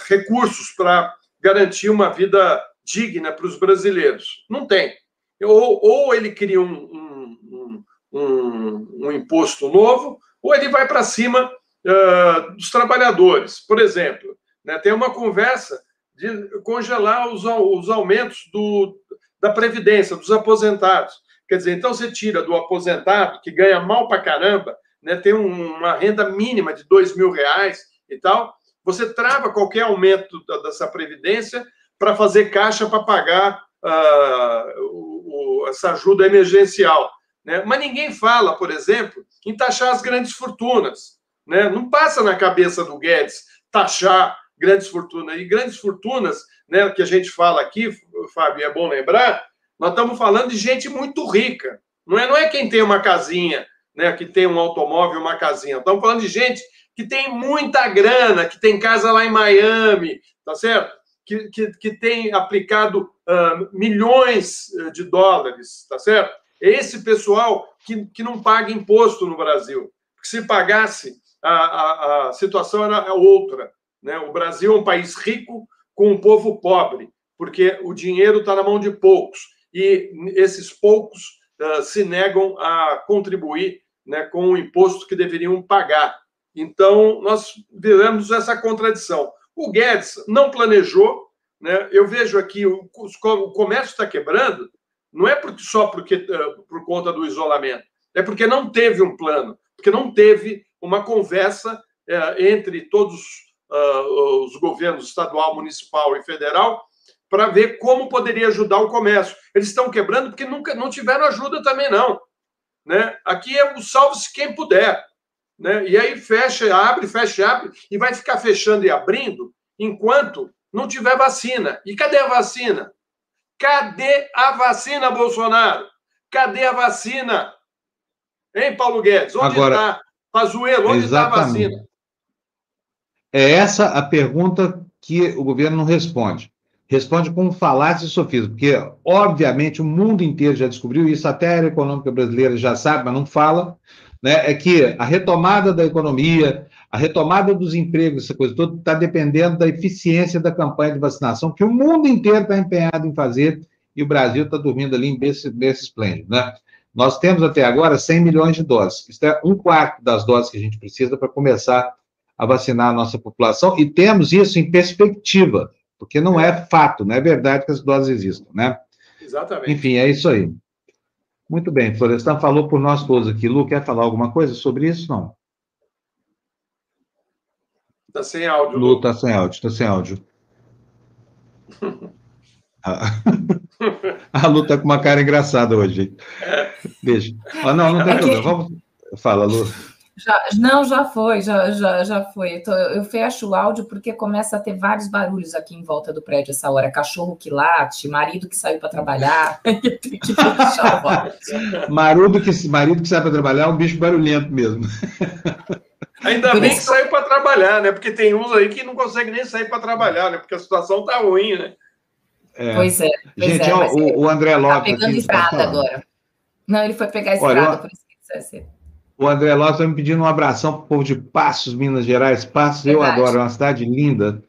recursos para garantir uma vida digna para os brasileiros. Não tem. Ou, ou ele cria um, um, um, um imposto novo, ou ele vai para cima uh, dos trabalhadores. Por exemplo, né, tem uma conversa de congelar os, os aumentos do, da Previdência, dos aposentados. Quer dizer, então você tira do aposentado, que ganha mal para caramba, né, tem um, uma renda mínima de dois mil reais e tal, você trava qualquer aumento da, dessa Previdência para fazer caixa para pagar uh, o, o, essa ajuda emergencial. Né? Mas ninguém fala, por exemplo, em taxar as grandes fortunas. Né? Não passa na cabeça do Guedes taxar grandes fortunas. E grandes fortunas, né, que a gente fala aqui, Fábio, é bom lembrar, nós estamos falando de gente muito rica. Não é, não é quem tem uma casinha, né, que tem um automóvel, uma casinha. Estamos falando de gente que tem muita grana, que tem casa lá em Miami, tá certo? Que, que, que tem aplicado uh, milhões de dólares, tá certo? É esse pessoal que, que não paga imposto no Brasil. Porque se pagasse a, a, a situação era outra. Né? O Brasil é um país rico com um povo pobre, porque o dinheiro está na mão de poucos e esses poucos uh, se negam a contribuir né, com o imposto que deveriam pagar. Então, nós vivemos essa contradição. O Guedes não planejou, Né? Eu vejo aqui o, o comércio está quebrando, não é porque, só porque, por conta do isolamento, é porque não teve um plano, porque não teve uma conversa uh, entre todos uh, os governos estadual, municipal e federal para ver como poderia ajudar o comércio. Eles estão quebrando porque nunca não tiveram ajuda também não, né? Aqui é o salve-se quem puder, né? E aí fecha, abre, fecha, abre e vai ficar fechando e abrindo enquanto não tiver vacina. E cadê a vacina? Cadê a vacina, Bolsonaro? Cadê a vacina? Hein, Paulo Guedes? Onde está? Pazuello, onde está a vacina? É essa a pergunta que o governo não responde. Responde com falácia e sofismo, porque, obviamente, o mundo inteiro já descobriu isso, até a área econômica brasileira já sabe, mas não fala, né? é que a retomada da economia, a retomada dos empregos, essa coisa toda, está dependendo da eficiência da campanha de vacinação, que o mundo inteiro está empenhado em fazer, e o Brasil está dormindo ali em berço, esplêndido. Né? Nós temos até agora 100 milhões de doses. Isso é um quarto das doses que a gente precisa para começar a vacinar a nossa população, e temos isso em perspectiva, porque não é fato, não é verdade que as doses existam, né? Exatamente. Enfim, é isso aí. Muito bem, Florestan falou por nós todos aqui. Lu, quer falar alguma coisa sobre isso? Não. Está sem áudio. Lu, está sem áudio, está sem áudio. a Lu está com uma cara engraçada hoje. Deixa. Ah, não, não tem é problema. Vamos... Fala, Lu. Já, não, já foi, já, já, já foi. Então, eu, fecho o áudio porque começa a ter vários barulhos aqui em volta do prédio essa hora. Cachorro que late, marido que saiu para trabalhar. tem que fechar o áudio. Marido que, marido que sai para trabalhar é um bicho barulhento mesmo. Ainda Por bem isso... que saiu para trabalhar, né? Porque tem uns aí que não conseguem nem sair para trabalhar, né? Porque a situação tá ruim, né? É. Pois é. Pois Gente, é, ó, o, o, André Lopes. Tá pegando estrada agora. Não, ele foi pegar estrada, Olha, por isso que ser. O André Lopes está me pedindo um abração para o povo de Passos, Minas Gerais. Passos, Verdade. eu adoro, é uma cidade linda.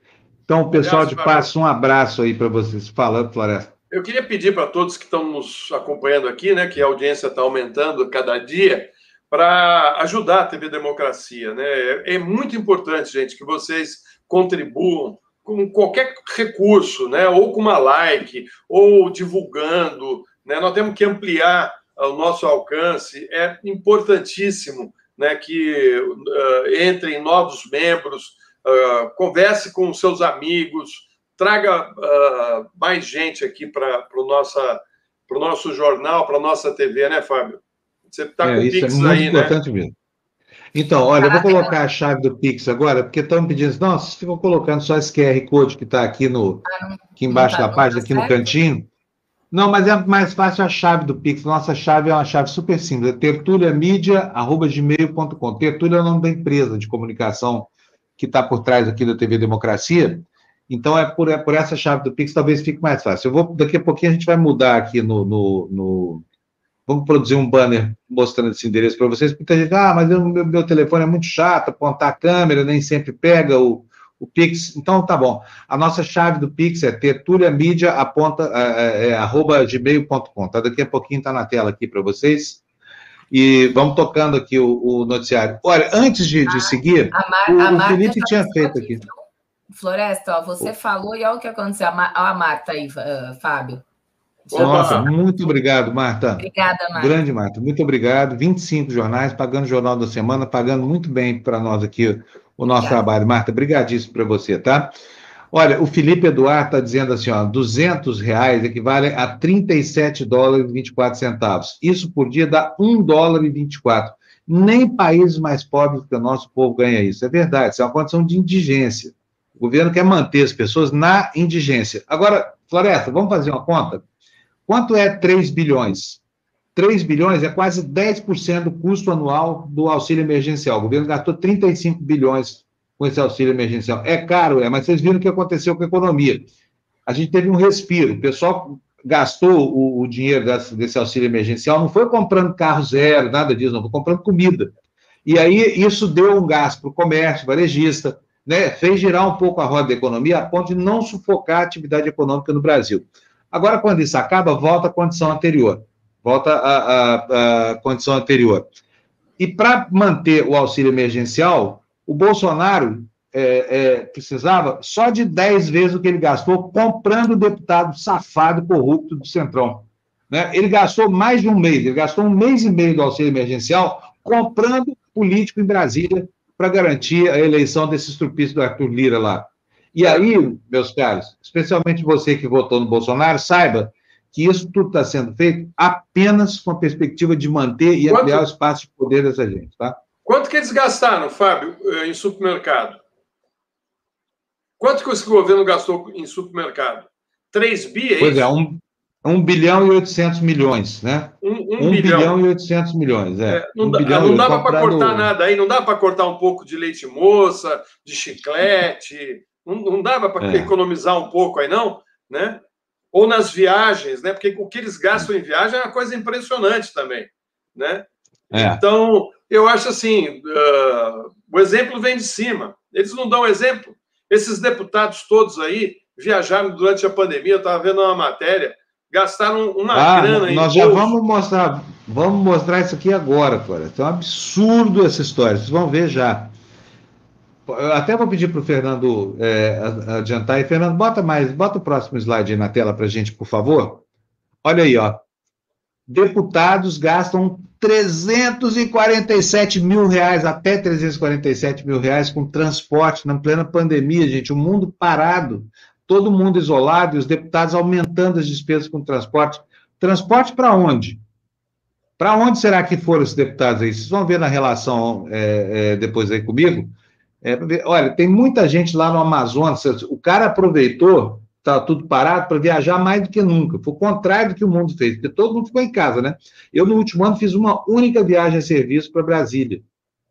Então, o pessoal de Passos, um abraço aí para vocês. Fala, Floresta. Eu queria pedir para todos que estão nos acompanhando aqui, né, que a audiência está aumentando cada dia, para ajudar a TV Democracia. Né? É, é, muito importante, gente, que vocês contribuam com qualquer recurso, né? ou com uma like, ou divulgando. Né? Nós temos que ampliar o nosso alcance. É importantíssimo né, que uh, entrem novos membros, uh, converse com seus amigos, traga uh, mais gente aqui para o nosso jornal, para a nossa TV, né, Fábio? Você está é, com o Pix é muito aí, né? importante né? mesmo. Então, olha, eu vou colocar a chave do Pix agora, porque estão pedindo, vocês ficam colocando só esse QR Code que está aqui, no, aqui embaixo tá da página, aqui no cantinho. Não, mas é mais fácil a chave do Pix. Nossa chave é uma chave super simples, é tertuliamedia.gmail.com. Tertulia é o nome da empresa de comunicação que está por trás aqui da TV Democracia. Então, é por, é por essa chave do Pix, talvez fique mais fácil. Eu vou, daqui a pouquinho a gente vai mudar aqui no, no, no Vamos produzir um banner mostrando esse endereço para vocês, porque a gente, ah, mas eu, meu, meu, telefone é muito chato, apontar a câmera, nem sempre pega o, o Pix. Então, tá bom. A nossa chave do Pix é tertuliamedia.gmail.com. É, tá? Daqui a pouquinho está na tela aqui para vocês. E vamos tocando aqui o, o noticiário. Olha, antes de, de seguir, a Mar, o, a o Felipe tinha feito aqui. Floresta, ó, você falou e olha o que aconteceu. A, a Marta aí, Fábio. Nossa, muito obrigado, Marta. Obrigada, Marta. Grande, Marta. Muito obrigado. 25 jornais, pagando o Jornal da Semana, pagando muito bem para nós aqui o nosso Obrigada. trabalho. Marta, brigadíssimo para você, tá? Olha, o Felipe Eduardo está dizendo assim, ó, 200 reais equivale a 37 dólares e 24 centavos. Isso por dia dá 1 dólar e 24. Nem países mais pobres que o nosso povo ganha isso. É verdade, isso é uma condição de indigência. O governo quer manter as pessoas na indigência. Agora, Floresta, vamos fazer uma conta? Quanto é 3 bilhões? 3 bilhões é quase 10% do custo anual do auxílio emergencial. O governo gastou 35 bilhões com esse auxílio emergencial. É caro, é, mas vocês viram o que aconteceu com a economia. A gente teve um respiro. O pessoal gastou o, o dinheiro desse, desse, auxílio emergencial, não foi comprando carro zero, nada disso, não, foi comprando comida. E aí isso deu um gasto para o comércio, varejista, né? fez girar um pouco a roda da economia a ponto de não sufocar a atividade econômica no Brasil. Agora, quando isso acaba, volta à condição anterior. Volta à, à, à condição anterior. E para manter o auxílio emergencial, o Bolsonaro é, é, precisava só de 10 vezes o que ele gastou comprando o deputado safado corrupto do Centrão. Né? Ele gastou mais de um mês, ele gastou um mês e meio do auxílio emergencial comprando político em Brasília para garantir a eleição desse estrupício do Arthur Lira lá. E aí, meus caros, especialmente você que votou no Bolsonaro, saiba que isso tudo está sendo feito apenas com a perspectiva de manter e Quanto... ampliar o espaço de poder dessa gente, tá? Quanto que eles gastaram, Fábio, eh, em supermercado? Quanto que esse governo gastou em supermercado? 3 bi, é Pois é, um, 1 bilhão e 800 milhões, né? 1, um, um bilhão. bilhão. e 800 milhões, é. é não, um dá, não dava para cortar nada aí, não dá para cortar um pouco de leite moça, de chiclete, não, não dava para é. economizar um pouco aí, não? Né? Ou nas viagens, né? Porque o que eles gastam em viagem é uma coisa impressionante também, né? É. Então, eu acho assim, uh, o exemplo vem de cima. Eles não dão exemplo. Esses deputados todos aí viajaram durante a pandemia, eu estava vendo uma matéria, gastaram uma ah, grana Nós já vamos mostrar, vamos mostrar isso aqui agora, cara. É um absurdo essa história, vocês vão ver já. Eu até vou pedir para o Fernando é, adiantar. E, Fernando, bota mais, bota o próximo slide aí na tela para a gente, por favor. Olha aí, ó. Deputados gastam 347 mil reais, até 347 mil reais com transporte na plena pandemia, gente. O mundo parado todo mundo isolado e os deputados aumentando as despesas com transporte. Transporte para onde? Para onde será que foram os deputados aí? Vocês vão ver na relação é, é, depois aí comigo. É, olha, tem muita gente lá no Amazonas. O cara aproveitou, está tudo parado, para viajar mais do que nunca. Foi o contrário do que o mundo fez, porque todo mundo ficou em casa, né? Eu, no último ano, fiz uma única viagem a serviço para Brasília.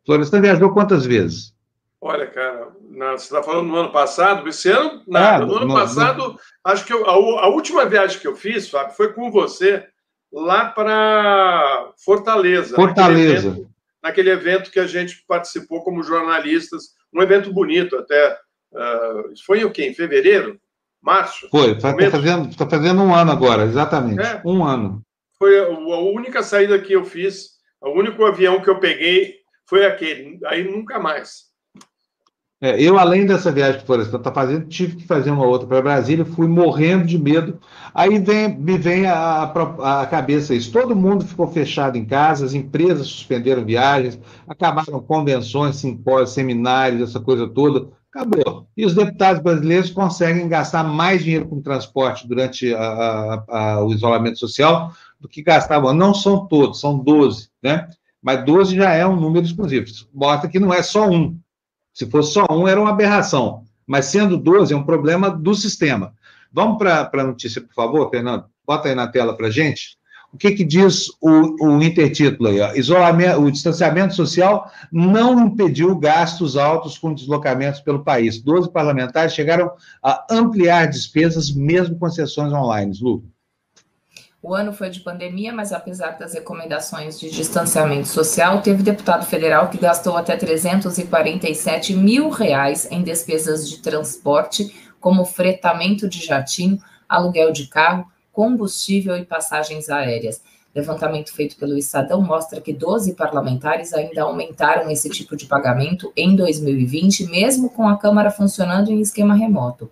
Florestan viajou quantas vezes? Olha, cara, você está falando no ano passado? Esse ano, nada. no ano passado, acho que eu, a, a, última viagem que eu fiz, Fábio, foi com você lá para Fortaleza. Fortaleza. Naquele evento, naquele evento, que a gente participou como jornalistas, um evento bonito até. Uh, foi o quê? Em fevereiro? Março? Foi, está fazendo, tá fazendo um ano agora, exatamente. É, um ano. Foi a, a única saída que eu fiz, o único avião que eu peguei foi aquele, aí nunca mais. É, eu, além dessa viagem que o Florestan está fazendo, tive que fazer uma outra para Brasília, fui morrendo de medo. Aí vem, me vem a, a, a, cabeça isso. Todo mundo ficou fechado em casa, as empresas suspenderam viagens, acabaram convenções, simpósios, seminários, essa coisa toda. Acabou. E os deputados brasileiros conseguem gastar mais dinheiro com transporte durante a, o isolamento social do que gastavam. Não são todos, são 12, né? Mas 12 já é um número exclusivo. Mostra que não é só um se fosse só um, era uma aberração. Mas sendo 12, é um problema do sistema. Vamos para a notícia, por favor, Fernando? Bota aí na tela para a gente. O que, que diz o, o intertítulo aí? Ó? Isolamento, o distanciamento social não impediu gastos altos com deslocamentos pelo país. Doze parlamentares chegaram a ampliar despesas, mesmo com sessões online. Lu. O ano foi de pandemia, mas apesar das recomendações de distanciamento social, teve deputado federal que gastou até 347 mil reais em despesas de transporte, como fretamento de jatinho, aluguel de carro, combustível e passagens aéreas. Levantamento feito pelo Estadão mostra que 12 parlamentares ainda aumentaram esse tipo de pagamento em 2020, mesmo com a Câmara funcionando em esquema remoto.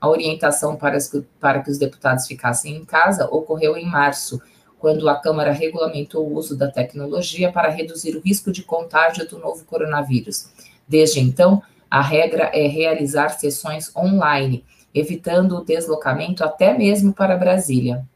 A orientação para, para que os deputados ficassem em casa ocorreu em março, quando a Câmara regulamentou o uso da tecnologia para reduzir o risco de contágio do novo coronavírus. Desde então, a regra é realizar sessões online, evitando o deslocamento até mesmo para Brasília.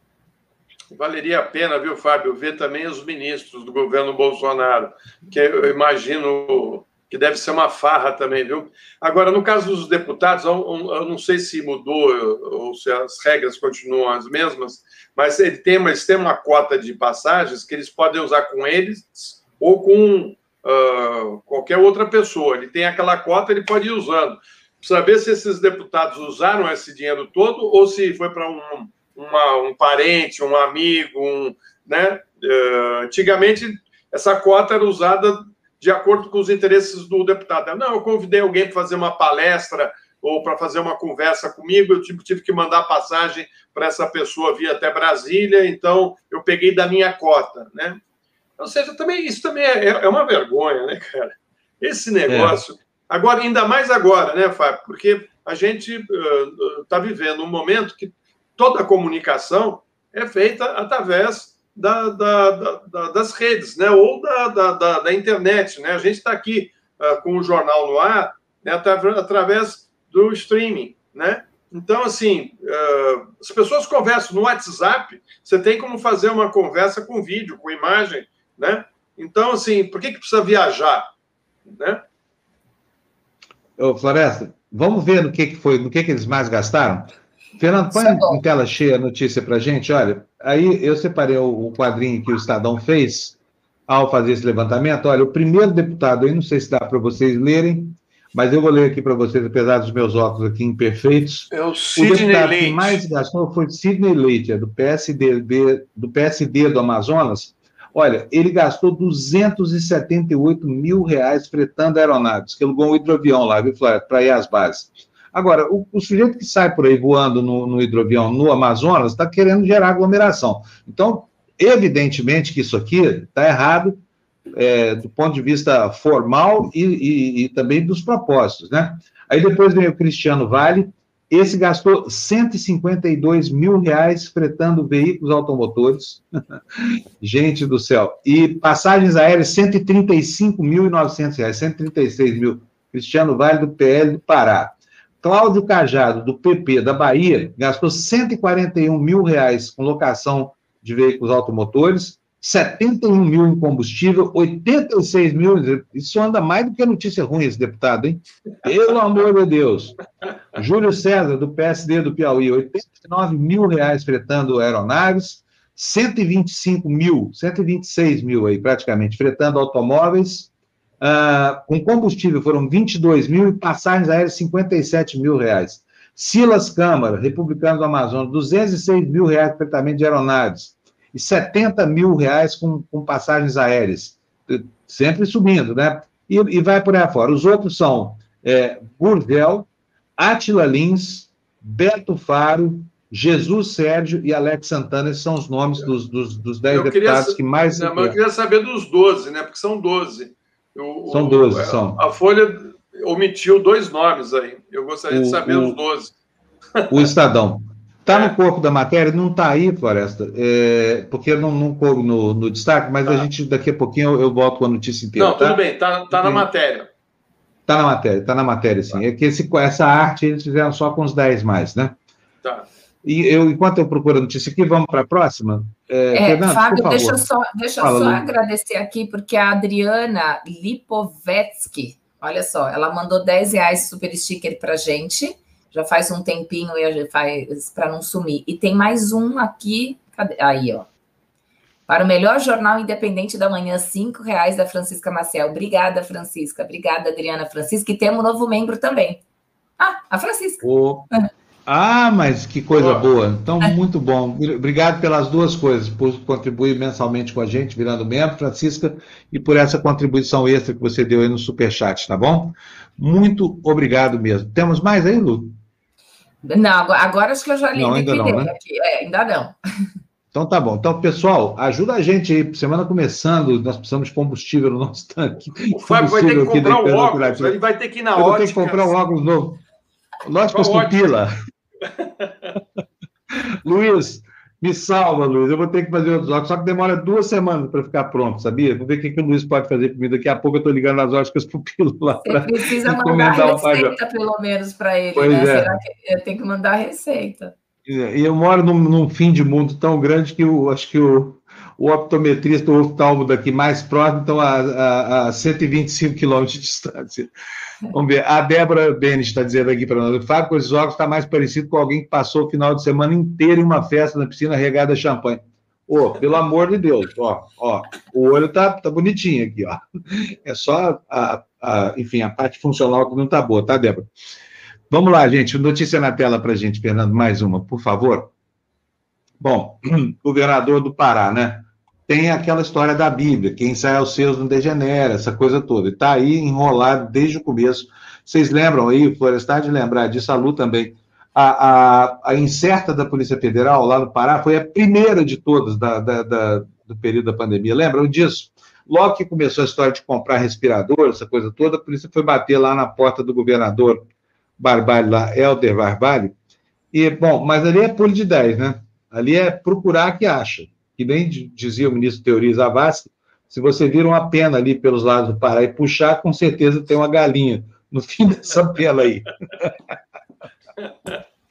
Valeria a pena, viu, Fábio, ver também os ministros do governo Bolsonaro, que eu imagino que deve ser uma farra também, viu? Agora, no caso dos deputados, eu não sei se mudou ou se as regras continuam as mesmas, mas ele tem, eles têm uma cota de passagens que eles podem usar com eles ou com uh, qualquer outra pessoa. Ele tem aquela cota, ele pode ir usando. Precisa ver se esses deputados usaram esse dinheiro todo ou se foi para um, um parente, um amigo, um, né? Uh, antigamente, essa cota era usada de acordo com os interesses do deputado. Não, eu convidei alguém para fazer uma palestra ou para fazer uma conversa comigo, eu tive, que mandar passagem para essa pessoa vir até Brasília, então eu peguei da minha cota, né? Ou seja, também isso também é, é uma vergonha, né, cara? Esse negócio. É. Agora, ainda mais agora, né, Fábio? Porque a gente está uh, vivendo um momento que toda a comunicação é feita através da, da, da, das redes, né? Ou da, internet, né? A gente está aqui uh, com o jornal no ar, né? através do streaming, né? Então, assim, uh, as pessoas conversam no WhatsApp, você tem como fazer uma conversa com vídeo, com imagem, né? Então, assim, por que, que precisa viajar, né? Ô, Floresta, vamos ver no que, que foi, no que, que eles mais gastaram? Fernando, põe em tela cheia a notícia para gente. Olha, aí eu separei o, quadrinho que o Estadão fez ao fazer esse levantamento. Olha, o primeiro deputado, aí não sei se dá para vocês lerem, mas eu vou ler aqui para vocês, apesar dos meus óculos aqui imperfeitos. É o Sidney o deputado Leite. que mais gastou foi Sidney Leite, é do PSD, do PSD do Amazonas. Olha, ele gastou 278 mil reais fretando aeronaves, que alugou um hidroavião lá, viu, Flávio, para ir às bases. Agora, o, o, sujeito que sai por aí voando no, no hidroavião no Amazonas está querendo gerar aglomeração. Então, evidentemente que isso aqui está errado é, do ponto de vista formal e, e, e, também dos propósitos, né? Aí depois veio o Cristiano Vale, esse gastou 152 mil reais fretando veículos automotores. Gente do céu. E passagens aéreas, 135.900 reais, 136 mil. Cristiano Vale, do PL do Pará. Cláudio Cajado, do PP da Bahia, gastou 141 mil reais com locação de veículos automotores, 71 mil em combustível, 86 mil. Isso anda mais do que notícia ruim, esse deputado, hein? Pelo amor de Deus. Júlio César, do PSD do Piauí, 89 mil reais fretando aeronaves, 125 mil, 126 mil aí, praticamente, fretando automóveis, Uh, com combustível foram 22 mil e passagens aéreas 57 mil reais. Silas Câmara, republicano do Amazonas, 206 mil reais de tratamento de aeronaves e 70 mil reais com, com passagens aéreas, sempre subindo, né? E, e vai por aí fora. Os outros são é, Burdel, Atila Lins, Beto Faro, Jesus Sérgio e Alex Santana, esses são os nomes dos, dos, dos 10 deputados que mais. Não, mas eu queria saber dos 12, né? Porque são 12. São 12, o, são. A Folha omitiu dois nomes aí. Eu gostaria o, de saber o, os 12. O Estadão. Está é. no corpo da matéria? Não está aí, Floresta, é, porque não, não coube no, no, destaque, mas tá. a gente, daqui a pouquinho, eu, eu volto com a notícia inteira. Não, tá? tudo bem, está tá na matéria. Está na matéria, está na matéria, sim. Tá. É que esse, essa arte eles fizeram só com os 10 mais, né? Tá. E eu, enquanto eu procuro a notícia aqui, vamos para a próxima? É, é Fernando, Fábio, deixa eu só, deixa Fala, só agradecer aqui, porque a Adriana Lipovetsky, olha só, ela mandou 10 reais super sticker para gente, já faz um tempinho e faz para não sumir. E tem mais um aqui, cadê? aí, ó. Para o melhor jornal independente da manhã, cinco reais da Francisca Maciel. Obrigada, Francisca. Obrigada, Adriana Francisca. E temos um novo membro também. Ah, a Francisca. Oh. Ah, mas que coisa boa. Então, muito bom. Obrigado pelas duas coisas, por contribuir mensalmente com a gente, virando membro, Francisca, e por essa contribuição extra que você deu aí no Superchat, tá bom? Muito obrigado mesmo. Temos mais aí, Lu? Não, agora acho que eu já li. Não, ainda não, né? aqui. É, ainda não. Então tá bom. Então, pessoal, ajuda a gente aí. Semana começando, nós precisamos de combustível no nosso tanque. O Fábio vai ter que comprar um óculos. Ele vai ter que ir na hora. Vai ter que comprar um óculos novo. Lógico, pupila. Luiz, me salva, Luiz. Eu vou ter que fazer outros óculos, só que demora duas semanas para ficar pronto, sabia? Vou ver o que, que o Luiz pode fazer comigo. Daqui a pouco eu estou ligando nas óticas pupilas lá. Você precisa mandar a receita, pelo menos, para ele, pois né? É. Será que eu tenho que mandar a receita? E eu moro num, num, fim de mundo tão grande que eu acho que o, o optometrista, o oftalmo daqui mais próximo, estão a, a, a 125 quilômetros de distância. Vamos ver. A Débora Benes está dizendo aqui para nós: o Fábio com esses óculos está mais parecido com alguém que passou o final de semana inteiro em uma festa na piscina regada a champanhe. Ô, oh, pelo amor de Deus, ó, ó, o olho tá, tá bonitinho aqui, ó. É só a, a, enfim, a parte funcional que não tá boa, tá, Débora? Vamos lá, gente. Notícia na tela para gente, Fernando, mais uma, por favor. Bom, governador do Pará, né? Tem aquela história da Bíblia, quem sai aos seus não degenera, essa coisa toda. E está aí enrolado desde o começo. Vocês lembram aí, Florestar de lembrar disso, a Lu também. A, a, a, incerta da Polícia Federal lá no Pará foi a primeira de todas da, da, da, do período da pandemia. Lembram disso? Logo que começou a história de comprar respirador, essa coisa toda, a polícia foi bater lá na porta do governador Barbalho, lá, Helder Barbalho. E, bom, mas ali é pulo de 10, né? Ali é procurar que acha. Que nem dizia o ministro Teori Zavascki, se você vira uma pena ali pelos lados do Pará e puxar, com certeza tem uma galinha no fim dessa pena aí.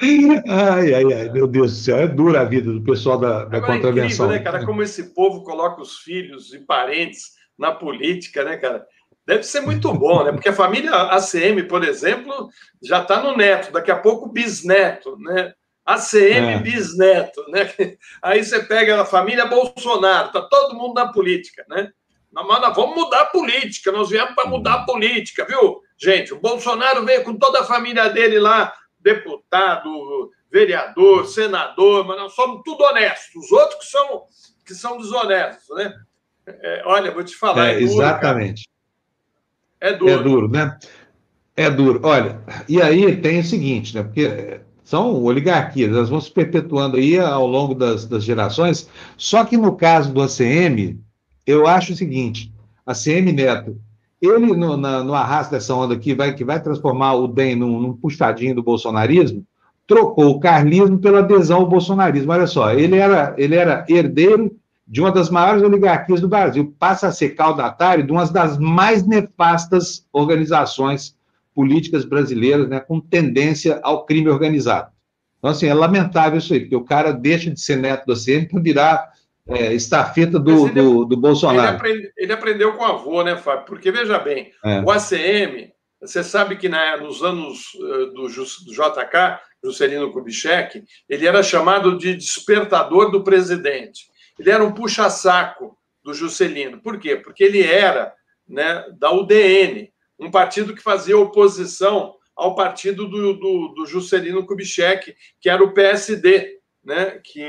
Ai, ai, ai, meu Deus do céu, é dura a vida do pessoal da, da Agora, contravenção. É incrível, né, cara? Como esse povo coloca os filhos e parentes na política, né, cara? Deve ser muito bom, né? Porque a família ACM, por exemplo, já está no neto, daqui a pouco bisneto, né? ACM é. bisneto, né? Aí você pega a família Bolsonaro, tá todo mundo na política, né? Mas nós vamos mudar a política, nós viemos para mudar a política, viu? Gente, o Bolsonaro veio com toda a família dele lá, deputado, vereador, senador, mas nós somos tudo honestos. Os outros que são, que são desonestos, né? É, olha, vou te falar. É, é duro, exatamente. Cara. É duro. É duro, né? É duro. Olha, e aí tem o seguinte, né? Porque são oligarquias, elas vão se perpetuando aí ao longo das, das gerações. Só que no caso do ACM, eu acho o seguinte: a CM Neto ele, no, na, no arrasto dessa onda aqui, vai, que vai transformar o DEM num, num puxadinho do bolsonarismo, trocou o carlismo pela adesão ao bolsonarismo. Olha só, ele era, ele era herdeiro de uma das maiores oligarquias do Brasil, passa a ser caudatário de uma das mais nefastas organizações políticas brasileiras, né, com tendência ao crime organizado. Então, assim, é lamentável isso aí, porque o cara deixa de ser neto do CM para virar é, estafeta do, ele, do, do, Bolsonaro. Ele, aprende, ele, aprendeu com o avô, né, Fábio? Porque, veja bem, é. o ACM, você sabe que na, nos anos uh, do, do JK, Juscelino Kubitschek, ele era chamado de despertador do presidente. Ele era um puxa-saco do Juscelino. Por quê? Porque ele era né, da UDN, um partido que fazia oposição ao partido do, do, do Juscelino Kubitschek, que era o PSD, né, que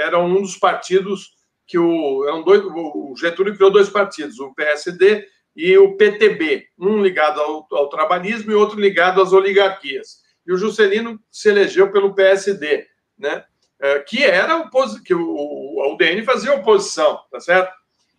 era um dos partidos que o, eram dois, o Getúlio criou dois partidos, o PSD e o PTB, um ligado ao, ao trabalhismo e outro ligado às oligarquias. E o Juscelino se elegeu pelo PSD, né, é, que era o que o, a UDN fazia oposição, tá certo?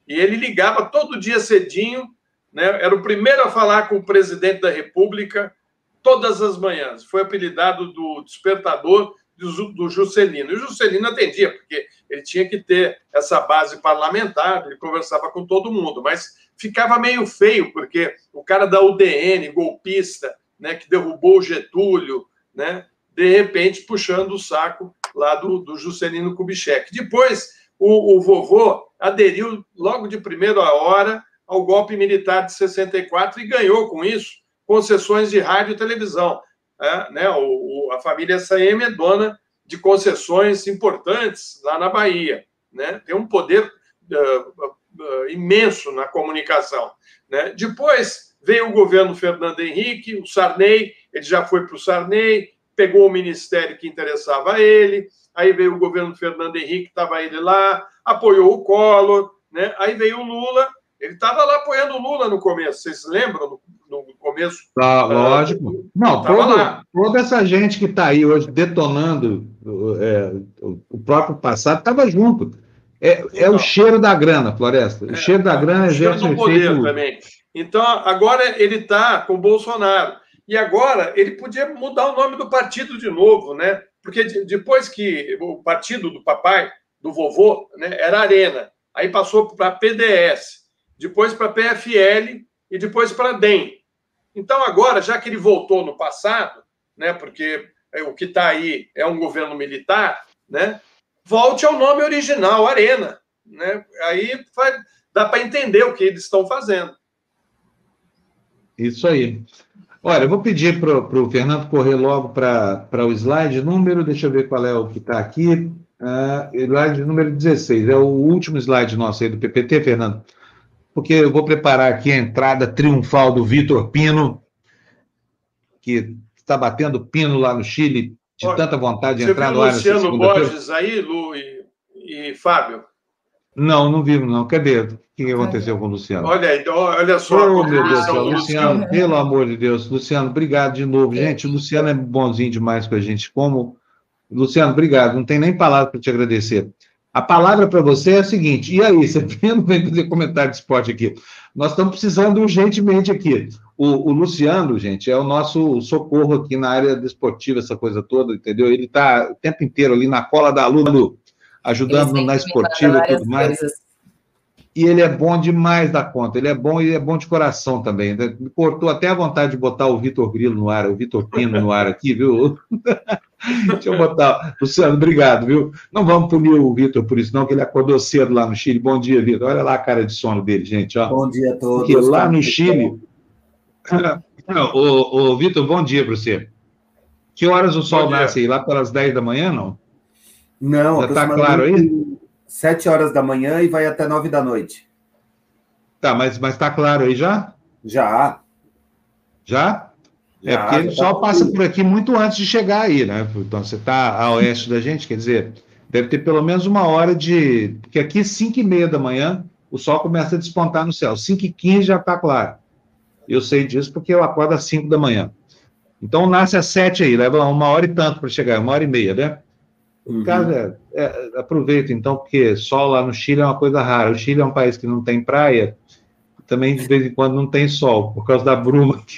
E ele ligava todo dia cedinho, né, era o primeiro a falar com o presidente da República todas as manhãs. Foi apelidado do despertador do, Juscelino. E o Juscelino atendia, porque ele tinha que ter essa base parlamentar, ele conversava com todo mundo, mas ficava meio feio, porque o cara da UDN, golpista, né, que derrubou o Getúlio, né, de repente puxando o saco lá do, do Juscelino Kubitschek. Depois, o, o vovô aderiu logo de primeira hora ao golpe militar de 64 e ganhou com isso concessões de rádio e televisão é, né, o, o, a família SAM é dona de concessões importantes lá na Bahia. Né? Tem um poder uh, uh, imenso na comunicação. Né? Depois veio o governo Fernando Henrique, o Sarney, ele já foi para o Sarney, pegou o ministério que interessava a ele, aí veio o governo Fernando Henrique, estava ele lá, apoiou o Collor, né? aí veio o Lula, ele estava lá apoiando o Lula no começo, vocês lembram? No, no começo. Tá, lógico. Não, todo, toda essa gente que está aí hoje detonando é, o próprio passado estava junto. É, então, é o então. cheiro da grana, Floresta. O é, cheiro da grana é cheiro do poder efeito... também. Então, agora ele está com o Bolsonaro. E agora ele podia mudar o nome do partido de novo, né? Porque depois que o partido do papai, do vovô, né, era Arena, aí passou para PDS depois para a PFL e depois para a DEM. Então, agora, já que ele voltou no passado, né, porque é, o que está aí é um governo militar, né, volte ao nome original, Arena. Né? Aí vai, dá para entender o que eles estão fazendo. Isso aí. Olha, eu vou pedir para o Fernando correr logo para o slide número, deixa eu ver qual é o que está aqui. Uh, slide número 16, é o último slide nosso aí do PPT, Fernando porque eu vou preparar aqui a entrada triunfal do Vitor Pino, que está batendo pino lá no Chile, de Olha, tanta vontade de entrar no ar. Luciano Borges aí, Lu e, e, Fábio? Não, não vimos, não. Cadê? O que aconteceu com o Luciano? Olha aí, olha só. Oh, meu Deus do céu, Luciano, pelo amor de Deus. Luciano, obrigado de novo. Gente, o Luciano é bonzinho demais com a gente. Como. Luciano, obrigado. Não tem nem palavra para te agradecer. A palavra para você é a seguinte: e aí, você não vem fazer comentário de esporte aqui? Nós estamos precisando urgentemente aqui. O, o, Luciano, gente, é o nosso socorro aqui na área desportiva, essa coisa toda, entendeu? Ele está o tempo inteiro ali na cola da aluna, ajudando na esportiva e tudo mais. Coisas. E ele é bom demais da conta, ele é bom e é bom de coração também. Me cortou até a vontade de botar o Vitor Grilo no ar, o Vitor Pino no ar aqui, viu? Deixa eu botar. Luciano, obrigado, viu? Não vamos punir o Vitor por isso, não, que ele acordou cedo lá no Chile. Bom dia, Vitor. Olha lá a cara de sono dele, gente. Ó. Bom dia a todos. Porque lá no Chile. Ô, ô Vitor, bom dia para você. Que horas o sol nasce aí? Lá pelas 10 da manhã, não? Não, já está claro aí? Sete horas da manhã e vai até nove da noite. Tá, mas está claro aí já? Já. Já? É, porque ele só tá passa por aqui muito antes de chegar aí, né? Então você está a oeste da gente, quer dizer, deve ter pelo menos uma hora de. Porque aqui, cinco e meia da manhã, o sol começa a despontar no céu. Cinco e quinze já está claro. Eu sei disso porque eu acordo às cinco da manhã. Então nasce às sete aí, leva uma hora e tanto para chegar, uma hora e meia, né? Uhum. Cara, é, aproveita então, porque sol lá no Chile é uma coisa rara. O Chile é um país que não tem praia, também de vez em quando não tem sol, por causa da bruma que,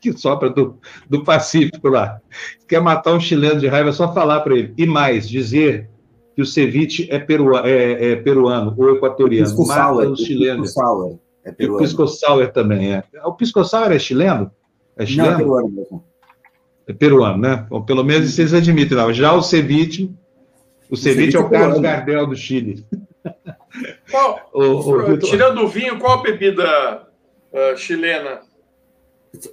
que sopra do, do Pacífico lá. Quer matar um chileno de raiva, é só falar para ele. E mais, dizer que o ceviche é, perua, é, é peruano ou equatoriano. Pisco Mata sour, os chilenos. Pisco sour é peruano. E o pisco sour também é. O pisco sour é chileno? É chileno? Não, é peruano mesmo. É peruano, né? Bom, pelo menos vocês admitem, não. Já o ceviche, o ceviche é o Carlos Gardel do Chile. Qual, o, o, tirando o vinho, qual a bebida uh, chilena?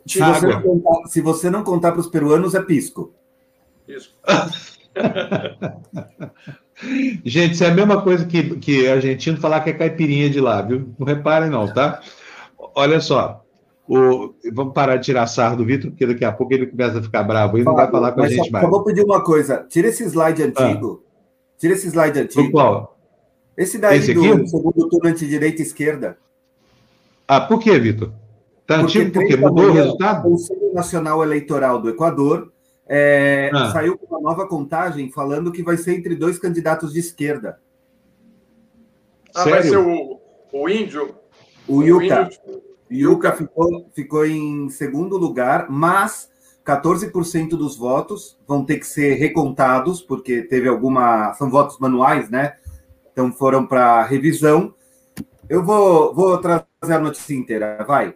Se você, não contar, se você não contar para os peruanos, é pisco. Pisco. Gente, isso é a mesma coisa que, que argentino falar que é caipirinha de lá, viu? Não reparem, não, tá? Olha só. O, vamos parar de tirar sarro do Vitor, porque daqui a pouco ele começa a ficar bravo e não vai falar com a gente só, mais. Só vou pedir uma coisa: tira esse slide antigo. Ah. Tira esse slide antigo. qual? Esse daí esse do aqui? segundo turno entre direita e esquerda. Ah, por que, Vitor? Tá antigo porque mudou o resultado? O Conselho Nacional Eleitoral do Equador é, ah. saiu com uma nova contagem falando que vai ser entre dois candidatos de esquerda. Ah, Sério? vai ser o, o índio? O Yuka. Yuka ficou, ficou em segundo lugar, mas 14% dos votos vão ter que ser recontados, porque teve alguma. São votos manuais, né? Então foram para revisão. Eu vou, vou trazer a notícia inteira, vai.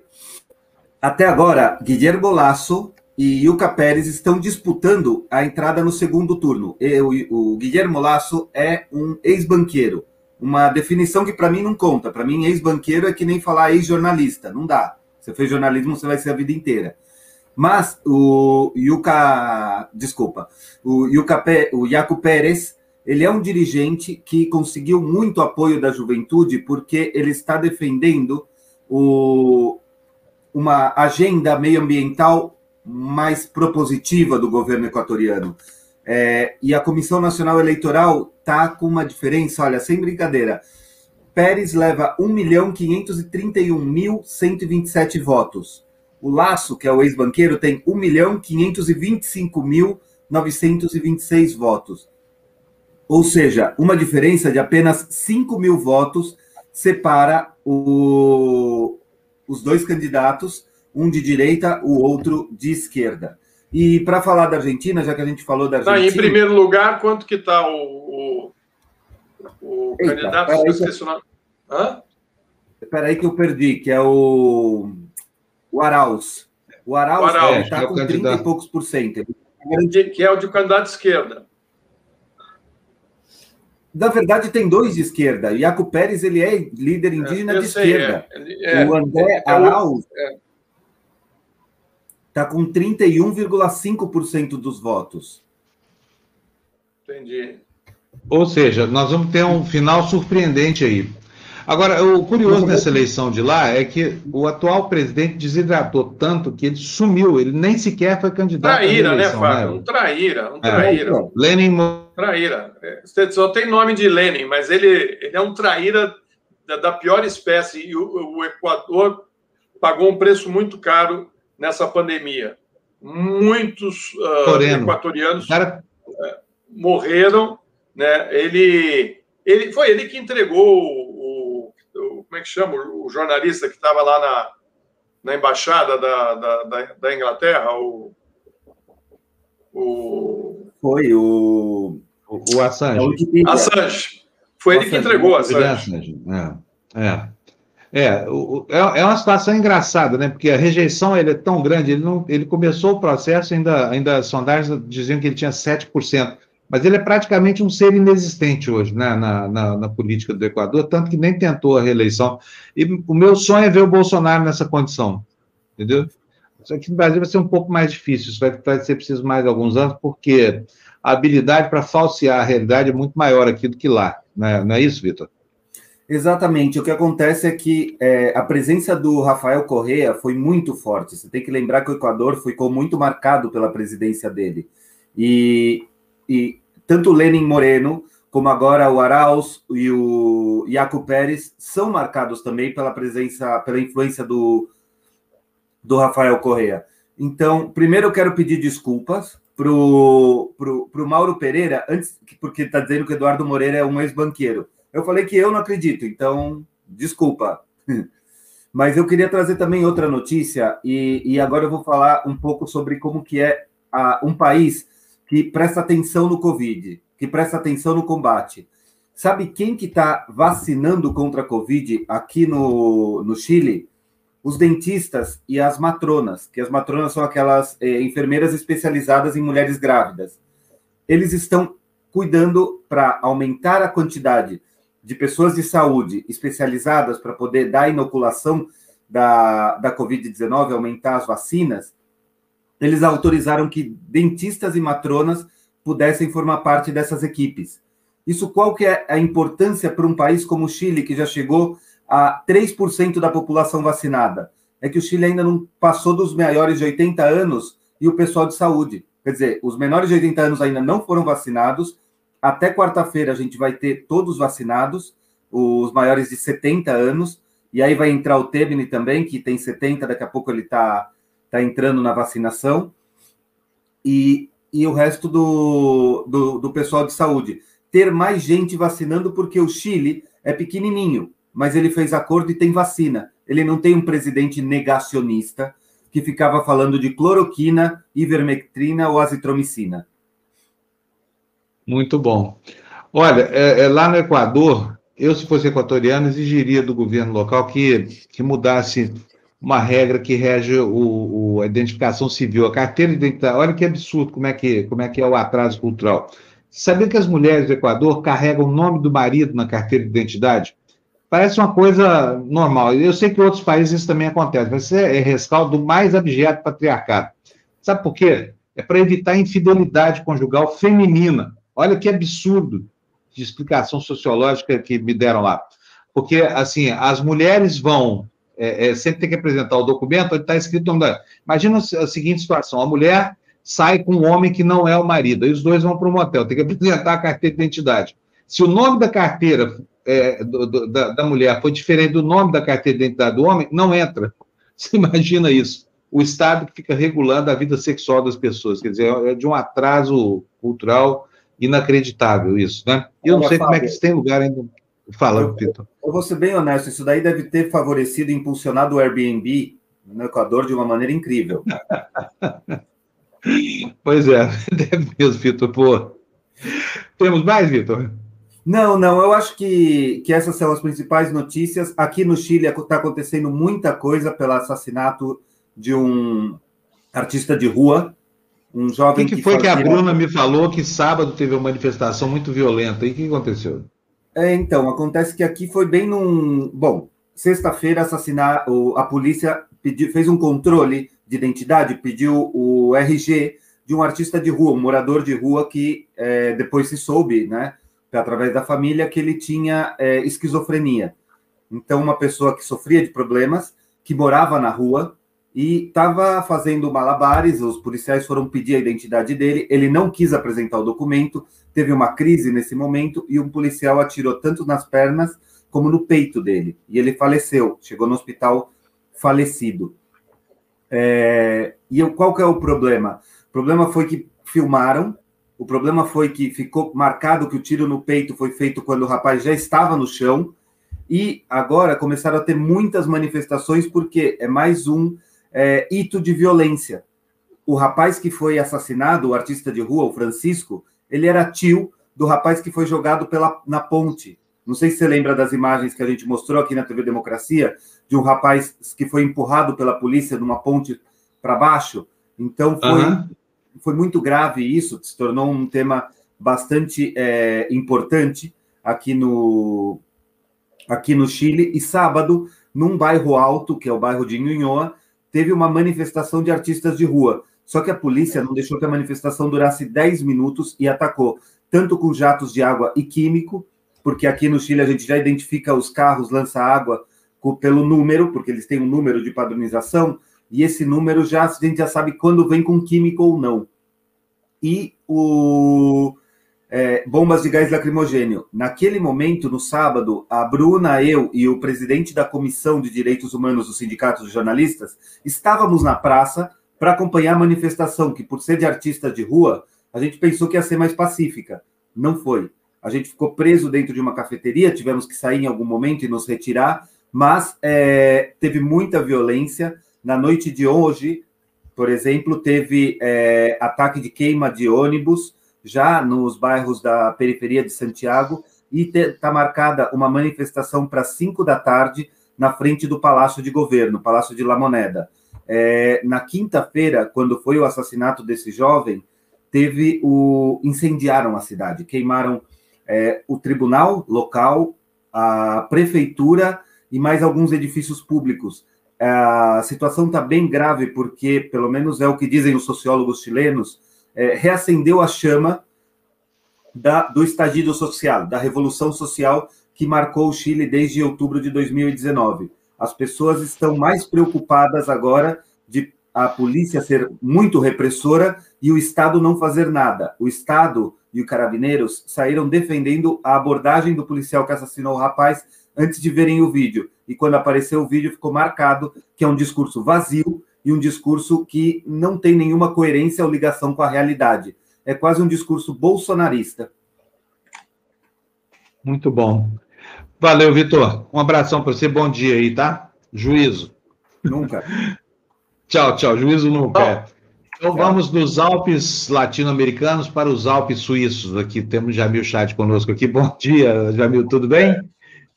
Até agora, Guilherme Lasso e Yuka Pérez estão disputando a entrada no segundo turno. Eu, o Guilherme Lasso é um ex-banqueiro uma definição que para mim não conta. Para mim, ex-banqueiro é que nem falar ex-jornalista. Não dá. Você fez jornalismo, você vai ser a vida inteira. Mas o Yuka, desculpa, o Yuka, o Iaco Pérez, ele é um dirigente que conseguiu muito apoio da juventude porque ele está defendendo o, uma agenda meioambiental mais propositiva do governo equatoriano. É, e a Comissão Nacional Eleitoral está com uma diferença, olha, sem brincadeira. Pérez leva 1.531.127 votos. O Laço, que é o ex-banqueiro, tem 1.525.926 votos. Ou seja, uma diferença de apenas 5 mil votos separa o, os dois candidatos, um de direita, o outro de esquerda. E para falar da Argentina, já que a gente falou da Argentina. Tá, em primeiro lugar, quanto que está o, o, o Eita, candidato? Eu esqueci o nome. Hã? Espera aí que eu perdi, que é o, o Arauz. O Arauz está é, com é 30 e poucos por cento. Que é o de candidato de esquerda. Na verdade, tem dois de esquerda. Iaco Pérez ele é líder é, indígena é, de sei, esquerda. É, o André Arauz está com 31,5% dos votos. Entendi. Ou seja, nós vamos ter um final surpreendente aí. Agora, o curioso nessa eleição de lá é que o atual presidente desidratou tanto que ele sumiu, ele nem sequer foi candidato traíra, à né, eleição. Né, Fábio? Né? Um traíra, um traíra. É, Lenin... Traíra. Você só tem nome de Lenin, mas ele, ele é um traíra da, da pior espécie e o, o Equador pagou um preço muito caro nessa pandemia. Muitos uh, equatorianos Cara... uh, morreram. Né? Ele, Ele, foi ele que entregou o, o como é que chama? O jornalista que estava lá na, na embaixada da, da, da, da Inglaterra, o, o... Foi o. O, Assange. Assange. Foi ele que entregou o Assange. É. é. É, é, é uma situação engraçada, né? Porque a rejeição ele é tão grande, ele, não, ele começou o processo, ainda, ainda as sondagens diziam que ele tinha 7%, mas ele é praticamente um ser inexistente hoje né, na, na, na, política do Equador, tanto que nem tentou a reeleição. E o meu sonho é ver o Bolsonaro nessa condição, entendeu? Só que no Brasil vai ser um pouco mais difícil, isso vai, vai ser preciso mais alguns anos, porque a habilidade para falsear a realidade é muito maior aqui do que lá, né? não é isso, Vitor? Exatamente. O que acontece é que é, a presença do Rafael Correa foi muito forte. Você tem que lembrar que o Equador ficou muito marcado pela presidência dele. E, e tanto Lenin Moreno, como agora o Arauz e o Iaco Pérez, são marcados também pela presença, pela influência do, do Rafael Correa. Então, primeiro eu quero pedir desculpas para o pro, pro Mauro Pereira, antes, porque está dizendo que Eduardo Moreira é um ex-banqueiro. Eu falei que eu não acredito, então, desculpa. Mas eu queria trazer também outra notícia, e, e agora eu vou falar um pouco sobre como que é a, um país que presta atenção no Covid, que presta atenção no combate. Sabe quem que está vacinando contra a Covid aqui no, no Chile? Os dentistas e as matronas, que as matronas são aquelas eh, enfermeiras especializadas em mulheres grávidas. Eles estão cuidando para aumentar a quantidade de pessoas de saúde especializadas para poder dar inoculação da, da Covid-19, aumentar as vacinas, eles autorizaram que dentistas e matronas pudessem formar parte dessas equipes. Isso qual que é a importância para um país como o Chile, que já chegou a 3% da população vacinada? É que o Chile ainda não passou dos maiores de 80 anos e o pessoal de saúde. Quer dizer, os menores de 80 anos ainda não foram vacinados até quarta-feira a gente vai ter todos vacinados, os maiores de 70 anos, e aí vai entrar o Tebni também, que tem 70, daqui a pouco ele está tá entrando na vacinação, e, e o resto do, do, do pessoal de saúde. Ter mais gente vacinando, porque o Chile é pequenininho, mas ele fez acordo e tem vacina. Ele não tem um presidente negacionista que ficava falando de cloroquina, ivermectrina ou azitromicina. Muito bom. Olha, é, é, lá no Equador, eu, se fosse equatoriano, exigiria do governo local que, que mudasse uma regra que rege o, o, a identificação civil, a carteira de identidade. Olha que absurdo como é que, como é, que é o atraso cultural. Sabia que as mulheres do Equador carregam o nome do marido na carteira de identidade? Parece uma coisa normal. Eu sei que em outros países isso também acontece, mas isso é, rescaldo do mais abjeto patriarcado. Sabe por quê? É para evitar infidelidade conjugal feminina. Olha que absurdo de explicação sociológica que me deram lá. Porque, assim, as mulheres vão, é, é, sempre tem que apresentar o documento onde está escrito o nome da... Imagina a seguinte situação, a mulher sai com um homem que não é o marido, aí os dois vão para um motel, tem que apresentar a carteira de identidade. Se o nome da carteira é, do, do, da, da, mulher for diferente do nome da carteira de identidade do homem, não entra. Você imagina isso. O Estado que fica regulando a vida sexual das pessoas, quer dizer, é de um atraso cultural inacreditável isso, né? E eu não sei como é que isso tem lugar ainda. Fala, Vitor. Eu vou ser bem honesto, isso daí deve ter favorecido e impulsionado o Airbnb no Equador de uma maneira incrível. pois é, deve mesmo, Vitor. Pô. Temos mais, Vitor? Não, não, eu acho que, que essas são as principais notícias. Aqui no Chile está acontecendo muita coisa pelo assassinato de um artista de rua, um jovem que, que, que foi que a Bruna me falou que sábado teve uma manifestação muito violenta. E o que aconteceu? É, então, acontece que aqui foi bem num. Bom, sexta-feira assassinar a polícia pediu, fez um controle de identidade, pediu o RG de um artista de rua, um morador de rua que é, depois se soube, né, através da família, que ele tinha é, esquizofrenia. Então, uma pessoa que sofria de problemas, que morava na rua, e estava fazendo malabares. Os policiais foram pedir a identidade dele. Ele não quis apresentar o documento, teve uma crise nesse momento e um policial atirou tanto nas pernas como no peito dele. E ele faleceu, chegou no hospital falecido. É... E qual que é o problema? O problema foi que filmaram O problema foi que ficou marcado que o tiro no peito foi feito quando o rapaz já estava no chão. E agora começaram a ter muitas manifestações, porque é mais um é, hito de violência. O rapaz que foi assassinado, o artista de rua, o Francisco, ele era tio do rapaz que foi jogado pela, na ponte. Não sei se você lembra das imagens que a gente mostrou aqui na TV Democracia, de um rapaz que foi empurrado pela polícia numa ponte para baixo. Então foi, uhum. Foi muito grave isso, se tornou um tema bastante é, importante aqui no, aqui no Chile. E sábado, num bairro alto, que é o bairro de Nhunhoa, teve uma manifestação de artistas de rua. Só que a polícia não deixou que a manifestação durasse 10 minutos e atacou tanto com jatos de água e químico, porque aqui no Chile a gente já identifica os carros lança-água pelo número, porque eles têm um número de padronização, e esse número já a gente já sabe quando vem com químico ou não. E o é, bombas de gás lacrimogênio. Naquele momento, no sábado, a Bruna, eu e o presidente da Comissão de Direitos Humanos do Sindicato de Jornalistas estávamos na praça para acompanhar a manifestação, que por ser de artista de rua, a gente pensou que ia ser mais pacífica. Não foi. A gente ficou preso dentro de uma cafeteria, tivemos que sair em algum momento e nos retirar, mas é, teve muita violência. Na noite de hoje, por exemplo, teve é, ataque de queima de ônibus já nos bairros da periferia de Santiago e está marcada uma manifestação para 5 da tarde na frente do Palácio de Governo, Palácio de La Moneda. É, na quinta-feira, quando foi o assassinato desse jovem, teve o incendiaram a cidade, queimaram é, o tribunal local, a prefeitura e mais alguns edifícios públicos. A situação está bem grave porque, pelo menos é o que dizem os sociólogos chilenos, é, reacendeu a chama da, do estagido social, da revolução social que marcou o Chile desde outubro de 2019. As pessoas estão mais preocupadas agora de a polícia ser muito repressora e o Estado não fazer nada. O Estado e o Carabineiros saíram defendendo a abordagem do policial que assassinou o rapaz antes de verem o vídeo. E quando apareceu o vídeo, ficou marcado que é um discurso vazio e um discurso que não tem nenhuma coerência ou ligação com a realidade. É quase um discurso bolsonarista. Muito bom. Valeu, Vitor. Um abração para você. Bom dia aí, tá? Juízo. Nunca. tchau, tchau. Juízo nunca. Então vamos dos Alpes latino-americanos para os Alpes suíços. Aqui temos Jamil Chat conosco aqui. Bom dia, Jamil, tudo bem?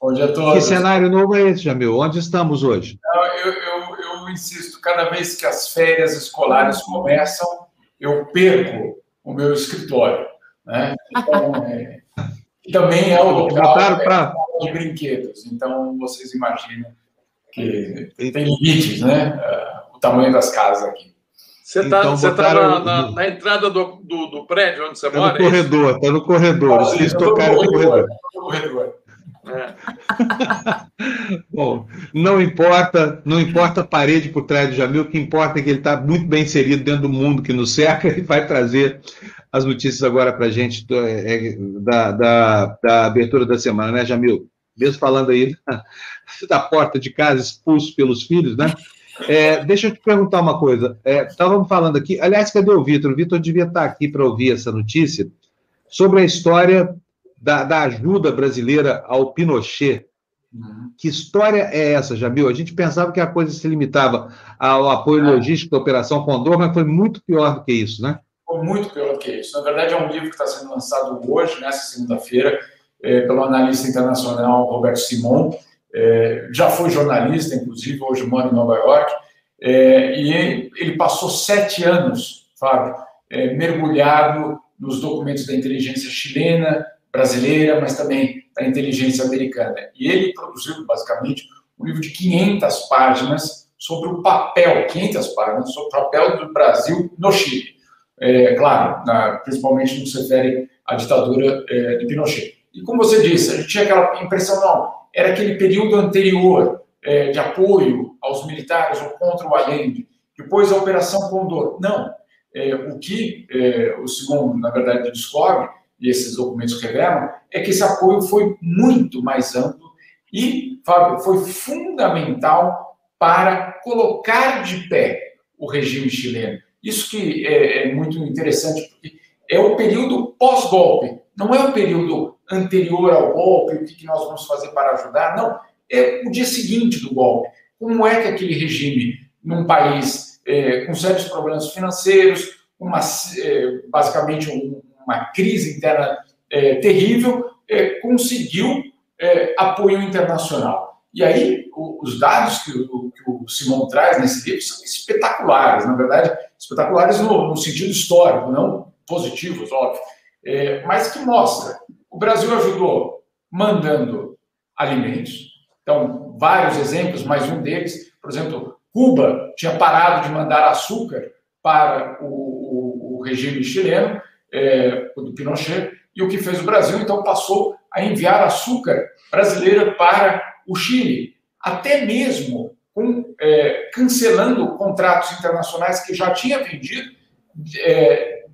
Bom dia a todos. Que cenário novo é esse, Jamil? Onde estamos hoje? Não, eu, eu, eu insisto, cada vez que as férias escolares começam, eu perco o meu escritório. Né? Então, é, também é o local pra... de brinquedos. Então, vocês imaginam que tem limites, né? Uh, o tamanho das casas aqui. Você está então, você tá na, na, na, entrada do, do, do, prédio onde você tá mora? No é corredor, está no corredor. Vocês tocaram no corredor. No corredor. É. Bom, não importa, não importa a parede por trás do Jamil, o que importa é que ele está muito bem inserido dentro do mundo que nos cerca e vai trazer as notícias agora para a gente é, da, da, da, abertura da semana, né, Jamil? Mesmo falando aí da, porta de casa, expulso pelos filhos, né? É, deixa eu te perguntar uma coisa. É, estávamos falando aqui, aliás, cadê o Vitor? O Vitor devia estar aqui para ouvir essa notícia sobre a história da, da ajuda brasileira ao Pinochet. Uhum. Que história é essa, Jamil? A gente pensava que a coisa se limitava ao apoio é. logístico da Operação Condor, mas foi muito pior do que isso, né? Foi muito pior do que isso. Na verdade, é um livro que está sendo lançado hoje, nessa segunda-feira, é, pelo analista internacional Roberto Simon. É, já foi jornalista, inclusive, hoje mora em Nova York. É, e ele passou sete anos, Fábio, mergulhado nos documentos da inteligência chilena, brasileira, mas também da inteligência americana. E ele produziu, basicamente, um livro de 500 páginas sobre o papel, 500 páginas, sobre o papel do Brasil no Chile. É, claro, na, principalmente no que se refere à ditadura é, de Pinochet. E como você disse, a gente tinha aquela impressão, não, era aquele período anterior é, de apoio aos militares ou contra o Allende, depois a Operação Condor. Não, é, o que é, o segundo, na verdade, descobre e esses documentos revelam, é que esse apoio foi muito mais amplo e, Fábio, foi fundamental para colocar de pé o regime chileno. Isso que é, é muito interessante, porque é o período pós-golpe, não é o período anterior ao golpe, o que nós vamos fazer para ajudar, não. É o dia seguinte do golpe. Como é que aquele regime, num país é, com sérios problemas financeiros, uma, é, basicamente um, uma crise interna é, terrível, é, conseguiu é, apoio internacional. E aí, o, os dados que o, que o Simão traz nesse livro são espetaculares, na verdade, espetaculares no, no sentido histórico, não positivos, óbvio, é, mas que mostra o Brasil ajudou mandando alimentos. Então, vários exemplos, mais um deles, por exemplo, Cuba tinha parado de mandar açúcar para o, o, o regime chileno, é, do Pinochet, e o que fez o Brasil, então, passou a enviar açúcar brasileira para o Chile, até mesmo com, é, cancelando contratos internacionais que já tinha vendido, é,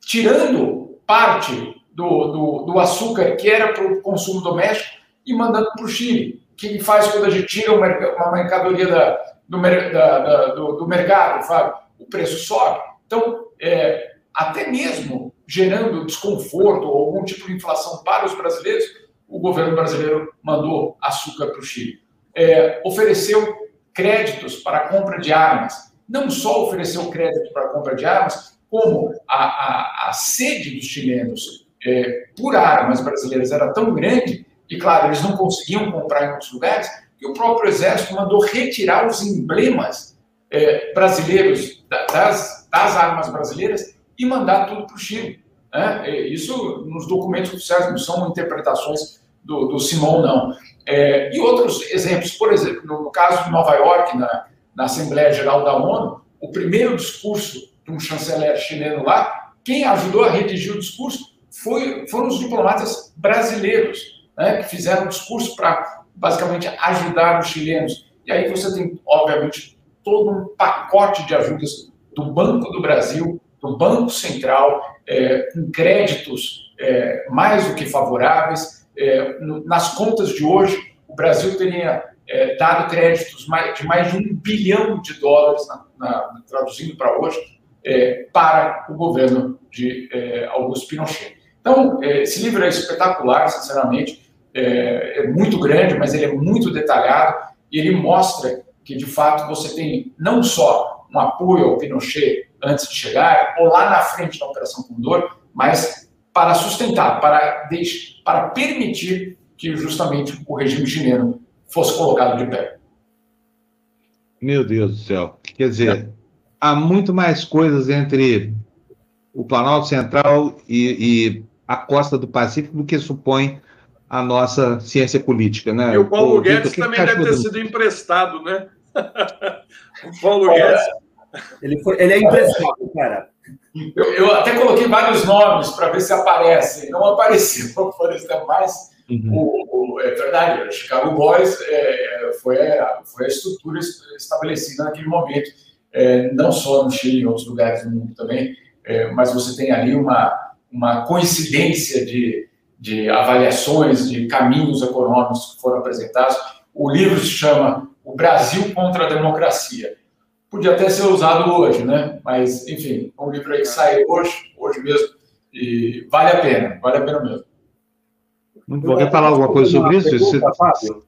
tirando parte do, do, do açúcar que era para o consumo doméstico e mandando para o Chile. Que faz quando a gente tira uma mercadoria da, do, da, da, do, do, mercado, Fábio? O preço sobe. Então, é, até mesmo gerando desconforto ou algum tipo de inflação para os brasileiros, o governo brasileiro mandou açúcar para o Chile. É, ofereceu créditos para compra de armas. Não só ofereceu crédito para compra de armas, como a, a, a sede dos chilenos é, por armas brasileiras era tão grande, e claro, eles não conseguiam comprar em outros lugares, que o próprio Exército mandou retirar os emblemas é, brasileiros, das, das armas brasileiras, e mandar tudo para o Chile. Né? Isso nos documentos oficiais não são interpretações do, do Simão, não. É, e outros exemplos, por exemplo, no caso de Nova York, na, na Assembleia Geral da ONU, o primeiro discurso de um chanceler chileno lá, quem ajudou a redigir o discurso foi, foram os diplomatas brasileiros, né, que fizeram um discurso para, basicamente, ajudar os chilenos. E aí você tem, obviamente, todo um pacote de ajudas do Banco do Brasil, do Banco Central, é, com créditos é, mais do que favoráveis. É, nas contas de hoje, o Brasil teria é, dado créditos de mais de um bilhão de dólares, na, na, traduzindo para hoje, é, para o governo de Augusto Pinochet. Então, esse livro é espetacular, sinceramente, é, é, muito grande, mas ele é muito detalhado e ele mostra que, de fato, você tem não só um apoio ao Pinochet antes de chegar, ou lá na frente da Operação Condor, mas para sustentar, para, para permitir que justamente o regime chileno fosse colocado de pé. Meu Deus do céu. Quer dizer, há muito mais coisas entre o Planalto Central e, e a costa do Pacífico do que supõe a nossa ciência política, né? E o Paulo o, Guedes também deve ter sido emprestado, né? o Paulo Guedes. Ele, foi, ele é emprestado, cara. Eu, eu, até coloquei vários nomes para ver se aparecem. Não apareceu, por exemplo, mas uhum. o, o, é verdade, o Chicago Boys é, foi, a, foi a estrutura estabelecida naquele momento, é, não só no Chile, em outros lugares do mundo também, é, mas você tem ali uma, uma coincidência de, de avaliações de caminhos econômicos que foram apresentados. O livro se chama O Brasil contra a Democracia. Podia até ser usado hoje, né? Mas, enfim, é um livro aí que sai hoje, hoje mesmo, e vale a pena, vale a pena mesmo. Muito bom. Quer falar alguma coisa sobre isso? Pergunta, Fábio?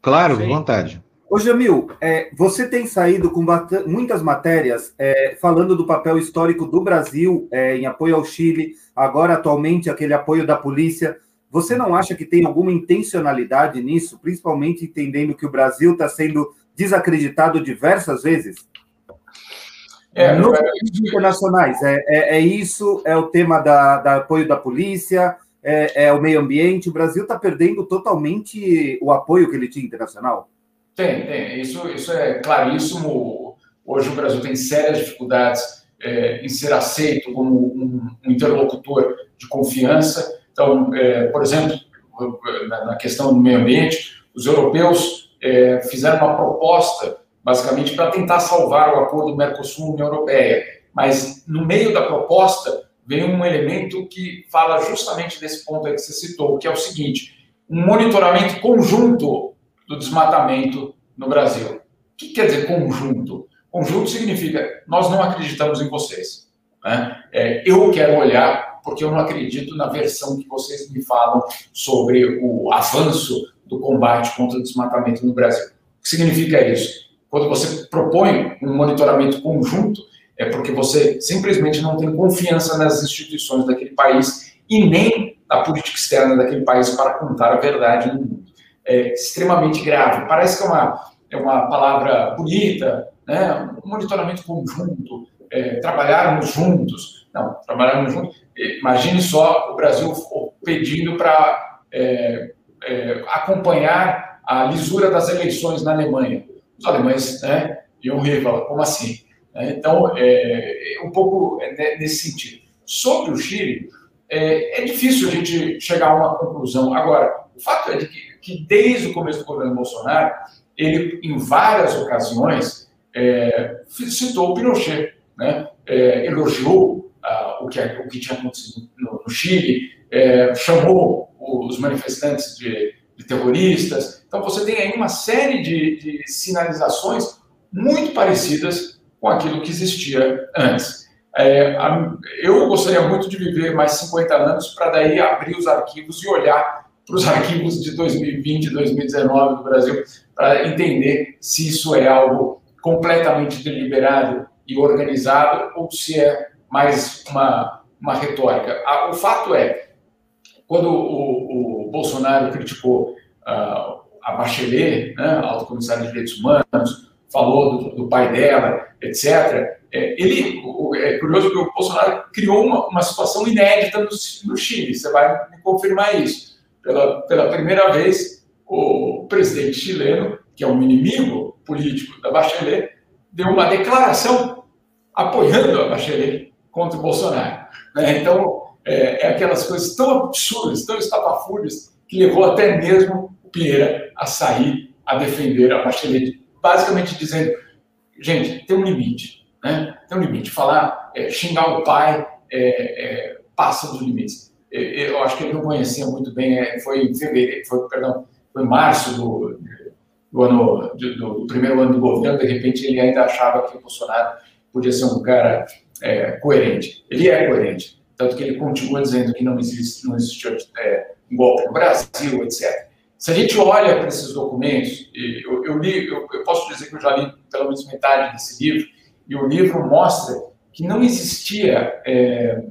Claro, Sim. vontade. Ô, Jamil, é, você tem saído com muitas matérias é, falando do papel histórico do Brasil é, em apoio ao Chile, agora atualmente aquele apoio da polícia. Você não acha que tem alguma intencionalidade nisso, principalmente entendendo que o Brasil está sendo desacreditado diversas vezes? É, Nos é... internacionais, é, é, é, isso, é o tema da, da apoio da polícia, é, é o meio ambiente. O Brasil está perdendo totalmente o apoio que ele tinha internacional? Tem, tem. Isso, isso é claríssimo. Hoje o Brasil tem sérias dificuldades é, em ser aceito como um, um, interlocutor de confiança. Então, é, por exemplo, na, na, questão do meio ambiente, os europeus é, fizeram uma proposta, basicamente, para tentar salvar o acordo Mercosul-União Europeia. Mas, no meio da proposta, vem um elemento que fala justamente desse ponto aí que você citou, que é o seguinte: um monitoramento conjunto do desmatamento no Brasil. O que quer dizer conjunto? Conjunto significa nós não acreditamos em vocês. Né? É, eu quero olhar, porque eu não acredito na versão que vocês me falam sobre o avanço do combate contra o desmatamento no Brasil. O que significa isso? Quando você propõe um monitoramento conjunto, é porque você simplesmente não tem confiança nas instituições daquele país e nem na política externa daquele país para contar a verdade no mundo. É extremamente grave. Parece que é uma, é uma palavra bonita, né? um monitoramento conjunto, é, trabalharmos juntos. Não, trabalharmos juntos. Imagine só o Brasil pedindo para é, é, acompanhar a lisura das eleições na Alemanha. Os alemães né, iam rir, como assim? É, então, é, um pouco nesse sentido. Sobre o Chile, é, é, difícil a gente chegar a uma conclusão. Agora, o fato é de que, que desde o começo do governo Bolsonaro, ele, em várias ocasiões, é, citou o Pinochet, né? É, elogiou ah, o, que, o que tinha acontecido no, no Chile, é, chamou os manifestantes de, de, terroristas. Então, você tem aí uma série de, de sinalizações muito parecidas com aquilo que existia antes. É, eu gostaria muito de viver mais 50 anos para daí abrir os arquivos e olhar para os arquivos de 2020 2019 do Brasil para entender se isso é algo completamente deliberado e organizado ou se é mais uma, uma retórica. O fato é, quando o, o Bolsonaro criticou uh, a Bachelet, né, a alta comissária de direitos humanos, falou do, do pai dela, etc., é, ele, é curioso que o Bolsonaro criou uma, uma situação inédita no, no, Chile, você vai me confirmar isso. Pela, pela primeira vez, o presidente chileno, que é um inimigo político da Bachelet, deu uma declaração apoiando a Bachelet contra o Bolsonaro. Né? Então, é, é, aquelas coisas tão absurdas, tão estapafúrdias, que levou até mesmo o Pinheira a sair a defender a Bachelet, basicamente dizendo, gente, tem um limite, né? tem um limite. Falar, é, xingar o pai é, é passa dos limites. É, eu acho que ele não conhecia muito bem, é, foi em fevereiro, foi, perdão, foi em março do, do ano do, do, primeiro ano do governo, de repente ele ainda achava que o Bolsonaro podia ser um cara é, coerente. Ele é coerente, tanto que ele continua dizendo que não existe, não existiu é, um golpe no Brasil, etc. Se a gente olha para esses documentos, eu, eu li, eu, eu, posso dizer que eu já li pelo menos metade desse livro, e o livro mostra que não existia, é,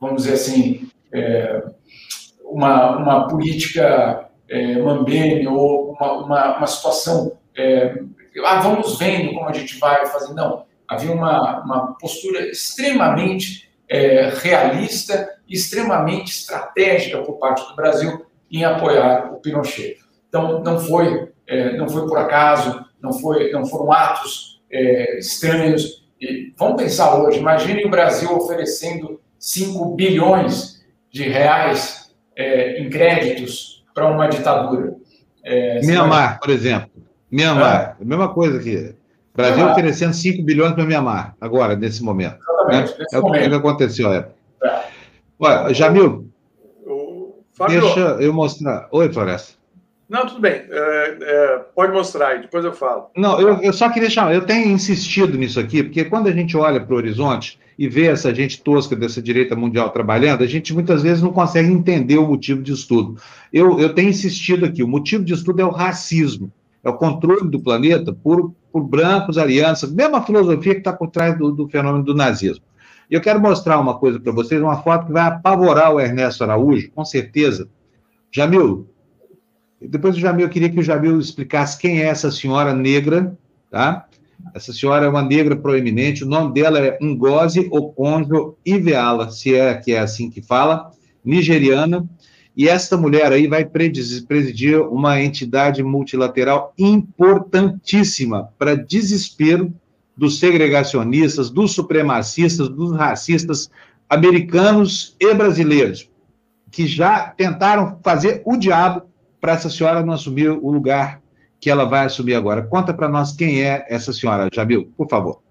vamos dizer assim, é, uma, uma política é, ou uma, uma, uma situação. É, ah, vamos vendo como a gente vai fazer. Não, havia uma, uma postura extremamente é, realista e extremamente estratégica por parte do Brasil em apoiar o Pinochet. Então, não foi, é, não foi por acaso, não, foi, não foram atos é, estranhos. E vamos pensar hoje, imagine o Brasil oferecendo 5 bilhões de reais é, em créditos para uma ditadura. É, Mianmar, por exemplo. Mianmar, a mesma coisa aqui. Brasil Mianmar. oferecendo 5 bilhões para Mianmar, agora, nesse momento. Exatamente, né? nesse é momento. o que aconteceu. É. é. Olha, Jamil, Fábio, deixa eu mostrar. Oi, Floresta. Não, tudo bem. É, é, pode mostrar aí, depois eu falo. Não, eu, eu, só queria chamar. Eu tenho insistido nisso aqui, porque quando a gente olha para o horizonte e vê essa gente tosca dessa direita mundial trabalhando, a gente muitas vezes não consegue entender o motivo de estudo. Eu, eu tenho insistido aqui: o motivo de estudo é o racismo, é o controle do planeta por, por brancos, alianças, mesma filosofia que está por trás do, do fenômeno do nazismo. E eu quero mostrar uma coisa para vocês, uma foto que vai apavorar o Ernesto Araújo, com certeza. Jamil, depois o Jamil, eu queria que o Jamil explicasse quem é essa senhora negra, tá? Essa senhora é uma negra proeminente, o nome dela é Ngozi Okonjo Iweala, se é que é assim que fala, nigeriana, e esta mulher aí vai presidir uma entidade multilateral importantíssima para desespero dos segregacionistas, dos supremacistas, dos racistas americanos e brasileiros, que já tentaram fazer o diabo para essa senhora não assumir o lugar que ela vai assumir agora. Conta para nós quem é essa senhora, Jabil, por favor.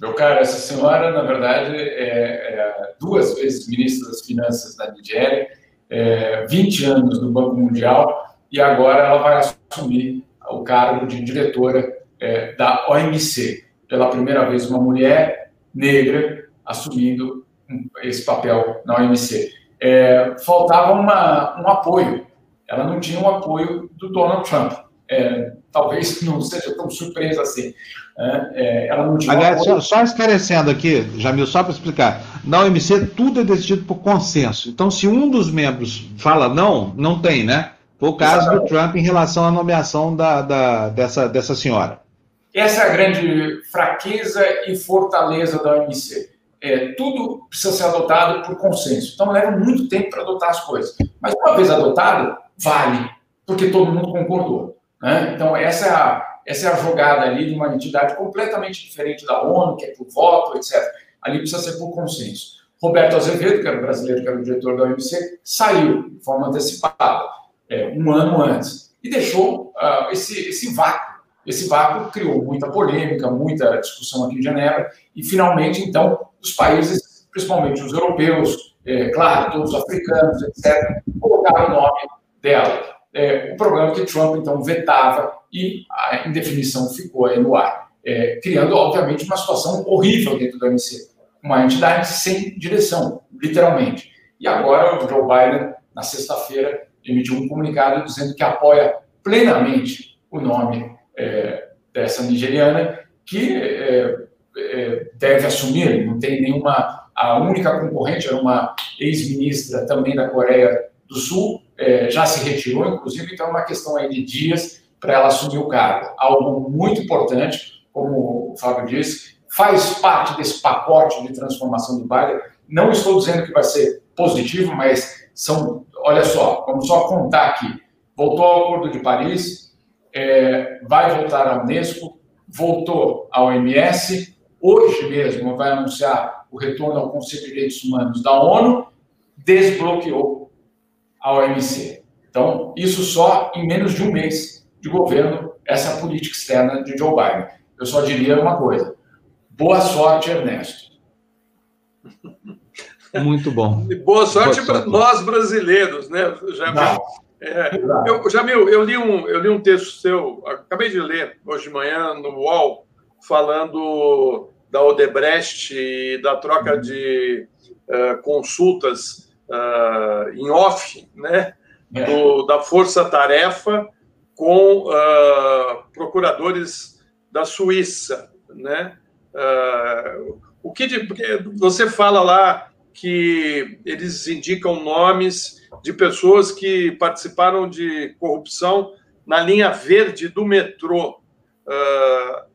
Meu caro, essa senhora, na verdade, é, é duas vezes ministra das Finanças da Nigéria, é, 20 anos no Banco Mundial, e agora ela vai assumir o cargo de diretora é, da OMC. Pela primeira vez, uma mulher negra assumindo esse papel na OMC. É, faltava uma, um apoio. Ela não tinha o um apoio do Donald Trump. É, talvez não seja tão surpresa assim. É, é ela não tinha Aliás, só, só, esclarecendo aqui, Jamil, só para explicar. Na OMC, tudo é decidido por consenso. Então, se um dos membros fala não, não tem, né? Foi o caso Exatamente. do Trump em relação à nomeação da, da, dessa, dessa senhora. Essa é a grande fraqueza e fortaleza da OMC. É, tudo precisa ser adotado por consenso. Então leva muito tempo para adotar as coisas. Mas uma vez adotado, vale, porque todo mundo concordou. Né? Então essa é, a, essa é a jogada ali de uma entidade completamente diferente da ONU, que é por voto, etc. Ali precisa ser por consenso. Roberto Azevedo, que era brasileiro, que era o diretor da OMC, saiu de forma antecipada, é, um ano antes, e deixou uh, esse, esse vácuo esse vácuo criou muita polêmica, muita discussão aqui em Genebra, e finalmente, então, os países, principalmente os europeus, é, claro, todos os africanos, etc., colocaram o nome dela. É, o problema é que Trump, então, vetava e a indefinição ficou aí no ar, é, criando, obviamente, uma situação horrível dentro da OMC. Uma entidade sem direção, literalmente. E agora o Joe Biden, na sexta-feira, emitiu um comunicado dizendo que apoia plenamente o nome é, dessa nigeriana, que é, é, deve assumir, não tem nenhuma. A única concorrente era uma ex-ministra também da Coreia do Sul, é, já se retirou, inclusive, então é uma questão aí de dias para ela assumir o cargo. Algo muito importante, como o Fábio disse, faz parte desse pacote de transformação do Biden. Não estou dizendo que vai ser positivo, mas são, olha só, vamos só contar aqui. Voltou ao Acordo de Paris, é, vai voltar à Unesco, voltou à OMS, hoje mesmo vai anunciar o retorno ao Conselho de Direitos Humanos da ONU, desbloqueou a OMC. Então, isso só em menos de um mês de governo, essa política externa de Joe Biden. Eu só diria uma coisa: boa sorte, Ernesto. Muito bom. Boa sorte para nós brasileiros, né? Já é, eu, Jamil, eu li, um, eu li um texto seu, acabei de ler hoje de manhã no UOL, falando da Odebrecht e da troca de uh, consultas uh, em off, né, é. do, da força-tarefa com uh, procuradores da Suíça, né? o que de, você fala lá que eles indicam nomes de pessoas que participaram de corrupção na linha verde do metrô. Uh,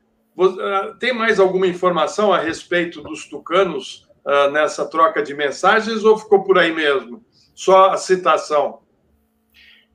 tem mais alguma informação a respeito dos tucanos uh, nessa troca de mensagens ou ficou por aí mesmo? Só a citação.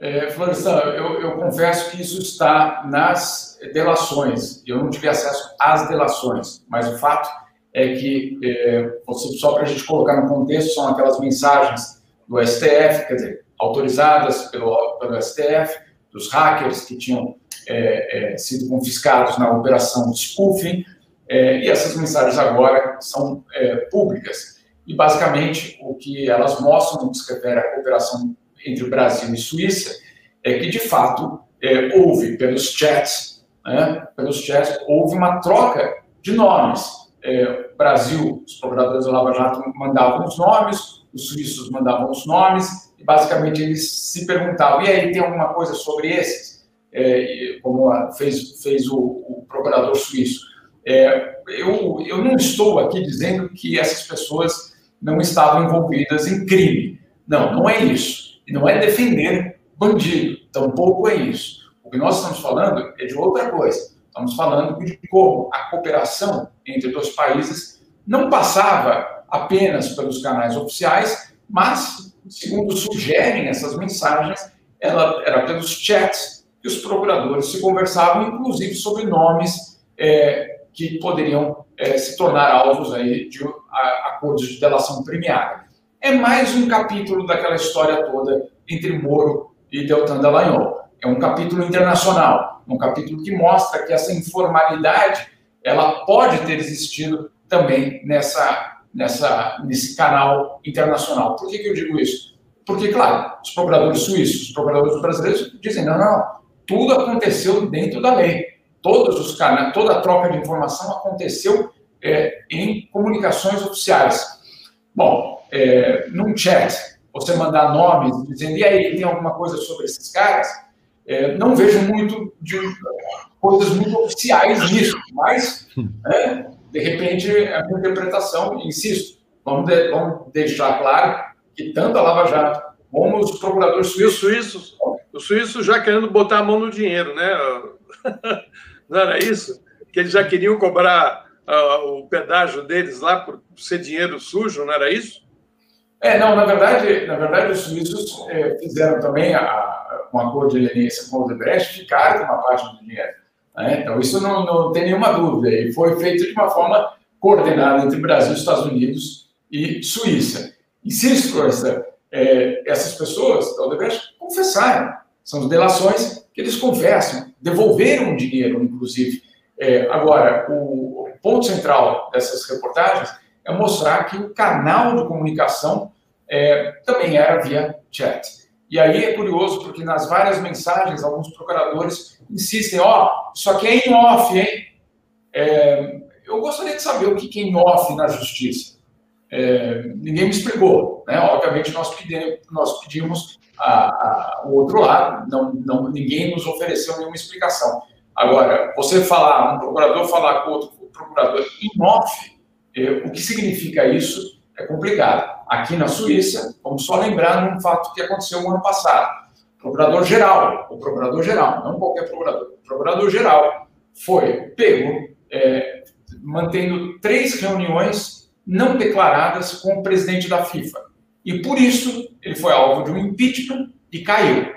É, Florestan, eu, eu, confesso que isso está nas delações. Eu não tive acesso às delações, mas o fato é que, é, só para a gente colocar no contexto, são aquelas mensagens do STF, quer dizer, autorizadas pelo, pelo STF, dos hackers que tinham é, é, sido confiscados na operação spoofing, é, e essas mensagens agora são é, públicas. E, basicamente, o que elas mostram no que se refere à cooperação entre Brasil e Suíça é que, de fato, é, houve, pelos chats, né, pelos chats, houve uma troca de nomes. É, Brasil, os procuradores da Lava Jato mandavam os nomes, os suíços mandavam os nomes, e basicamente eles se perguntavam: e aí, tem alguma coisa sobre esses? É, como fez, fez o, o procurador suíço. É, eu, eu não estou aqui dizendo que essas pessoas não estavam envolvidas em crime. Não, não é isso. E não é defender bandido, tampouco é isso. O que nós estamos falando é de outra coisa. Estamos falando de como a cooperação entre dois países não passava apenas pelos canais oficiais, mas, segundo sugerem essas mensagens, ela era pelos chats que os procuradores se conversavam, inclusive sobre nomes é, que poderiam é, se tornar alvos aí de acordos de delação premiada. É mais um capítulo daquela história toda entre Moro e Deltan Dallagnol. É um capítulo internacional, um capítulo que mostra que essa informalidade ela pode ter existido também nessa nessa, nesse canal internacional. Por que, que eu digo isso? Porque, claro, os procuradores suíços, os procuradores brasileiros dizem: não, não, tudo aconteceu dentro da lei. Todos os canais, toda a troca de informação aconteceu é, em comunicações oficiais. Bom, é, num chat, você mandar nomes dizendo, e aí, tem alguma coisa sobre esses caras? É, não vejo muito de coisas muito oficiais nisso, mas, é, de repente, a minha interpretação, insisto, vamos, de, vamos deixar claro que tanto a Lava Jato como os procuradores suíços... suíços os suíços já querendo botar a mão no dinheiro, né? Não era isso? Que eles já queriam cobrar uh, o pedágio deles lá por ser dinheiro sujo, não era isso? É, não, na verdade, na verdade os suíços é, fizeram também a, um acordo de leniência com o Odebrecht, ficaram com uma parte do dinheiro. Né? Então, isso não, não tem nenhuma dúvida. E foi feito de uma forma coordenada entre Brasil, Estados Unidos e Suíça. Insisto, essa, é, essas pessoas da Odebrecht confessaram. São delações que eles confessam, devolveram o dinheiro, inclusive. É, agora, o ponto central dessas reportagens é mostrar que o canal de comunicação é, também era via chat. E aí é curioso, porque nas várias mensagens, alguns procuradores insistem, ó, oh, isso aqui é em off, hein? É, eu gostaria de saber o que é em off na justiça. É, ninguém me explicou, né? Obviamente nós pedimos, nós pedimos a, a, o outro lado, não, não, ninguém nos ofereceu nenhuma explicação. Agora, você falar, um procurador falar com outro procurador em off, é, o que significa isso é complicado. Aqui na Suíça, vamos só lembrar um fato que aconteceu no ano passado. Procurador-geral, o procurador-geral, não qualquer procurador, procurador-geral foi pego é, mantendo três reuniões não declaradas com o presidente da FIFA. E por isso ele foi alvo de um impeachment e caiu,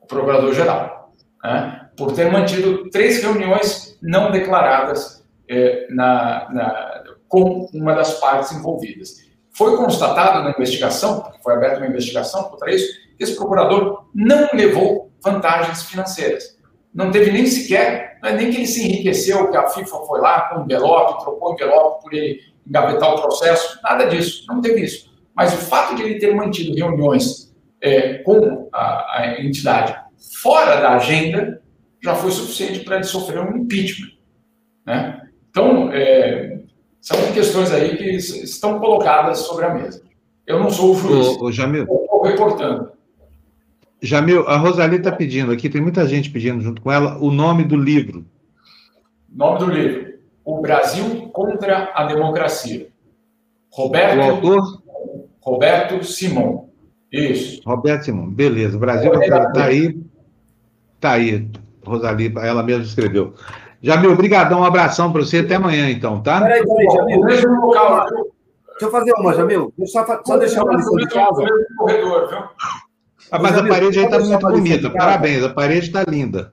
o procurador-geral, né? por ter mantido três reuniões não declaradas é, na, na, com uma das partes envolvidas. Foi constatado na investigação, porque foi aberta uma investigação contra isso, que esse procurador não levou vantagens financeiras. Não teve nem sequer, não é nem que ele se enriqueceu, que a FIFA foi lá com envelope, trocou envelope por ele engavetar o processo, nada disso, não teve isso. Mas o fato de ele ter mantido reuniões é, com a, a entidade fora da agenda já foi suficiente para ele sofrer um impeachment. Né? Então, é, são questões aí que estão colocadas sobre a mesa. Eu não sou o juiz, ô, ô, Jamil. estou reportando. Jamil, a Rosali está pedindo aqui, tem muita gente pedindo junto com ela, o nome do livro. Nome do livro: O Brasil contra a Democracia. Roberto. O autor? Roberto Simon. Isso. Roberto Simon, beleza. O Brasil está aí. Está aí, Rosali, ela mesma escreveu. Jamil, obrigadão, um abração para você, até amanhã então, tá? Peraí, peraí, Jamil. Deixa eu fazer uma, Jamil. Deixa eu só, só deixar uma lição de casa. Corredor, viu? Ah, mas Jamil, a parede aí está muito bonita. Parabéns, a parede está linda.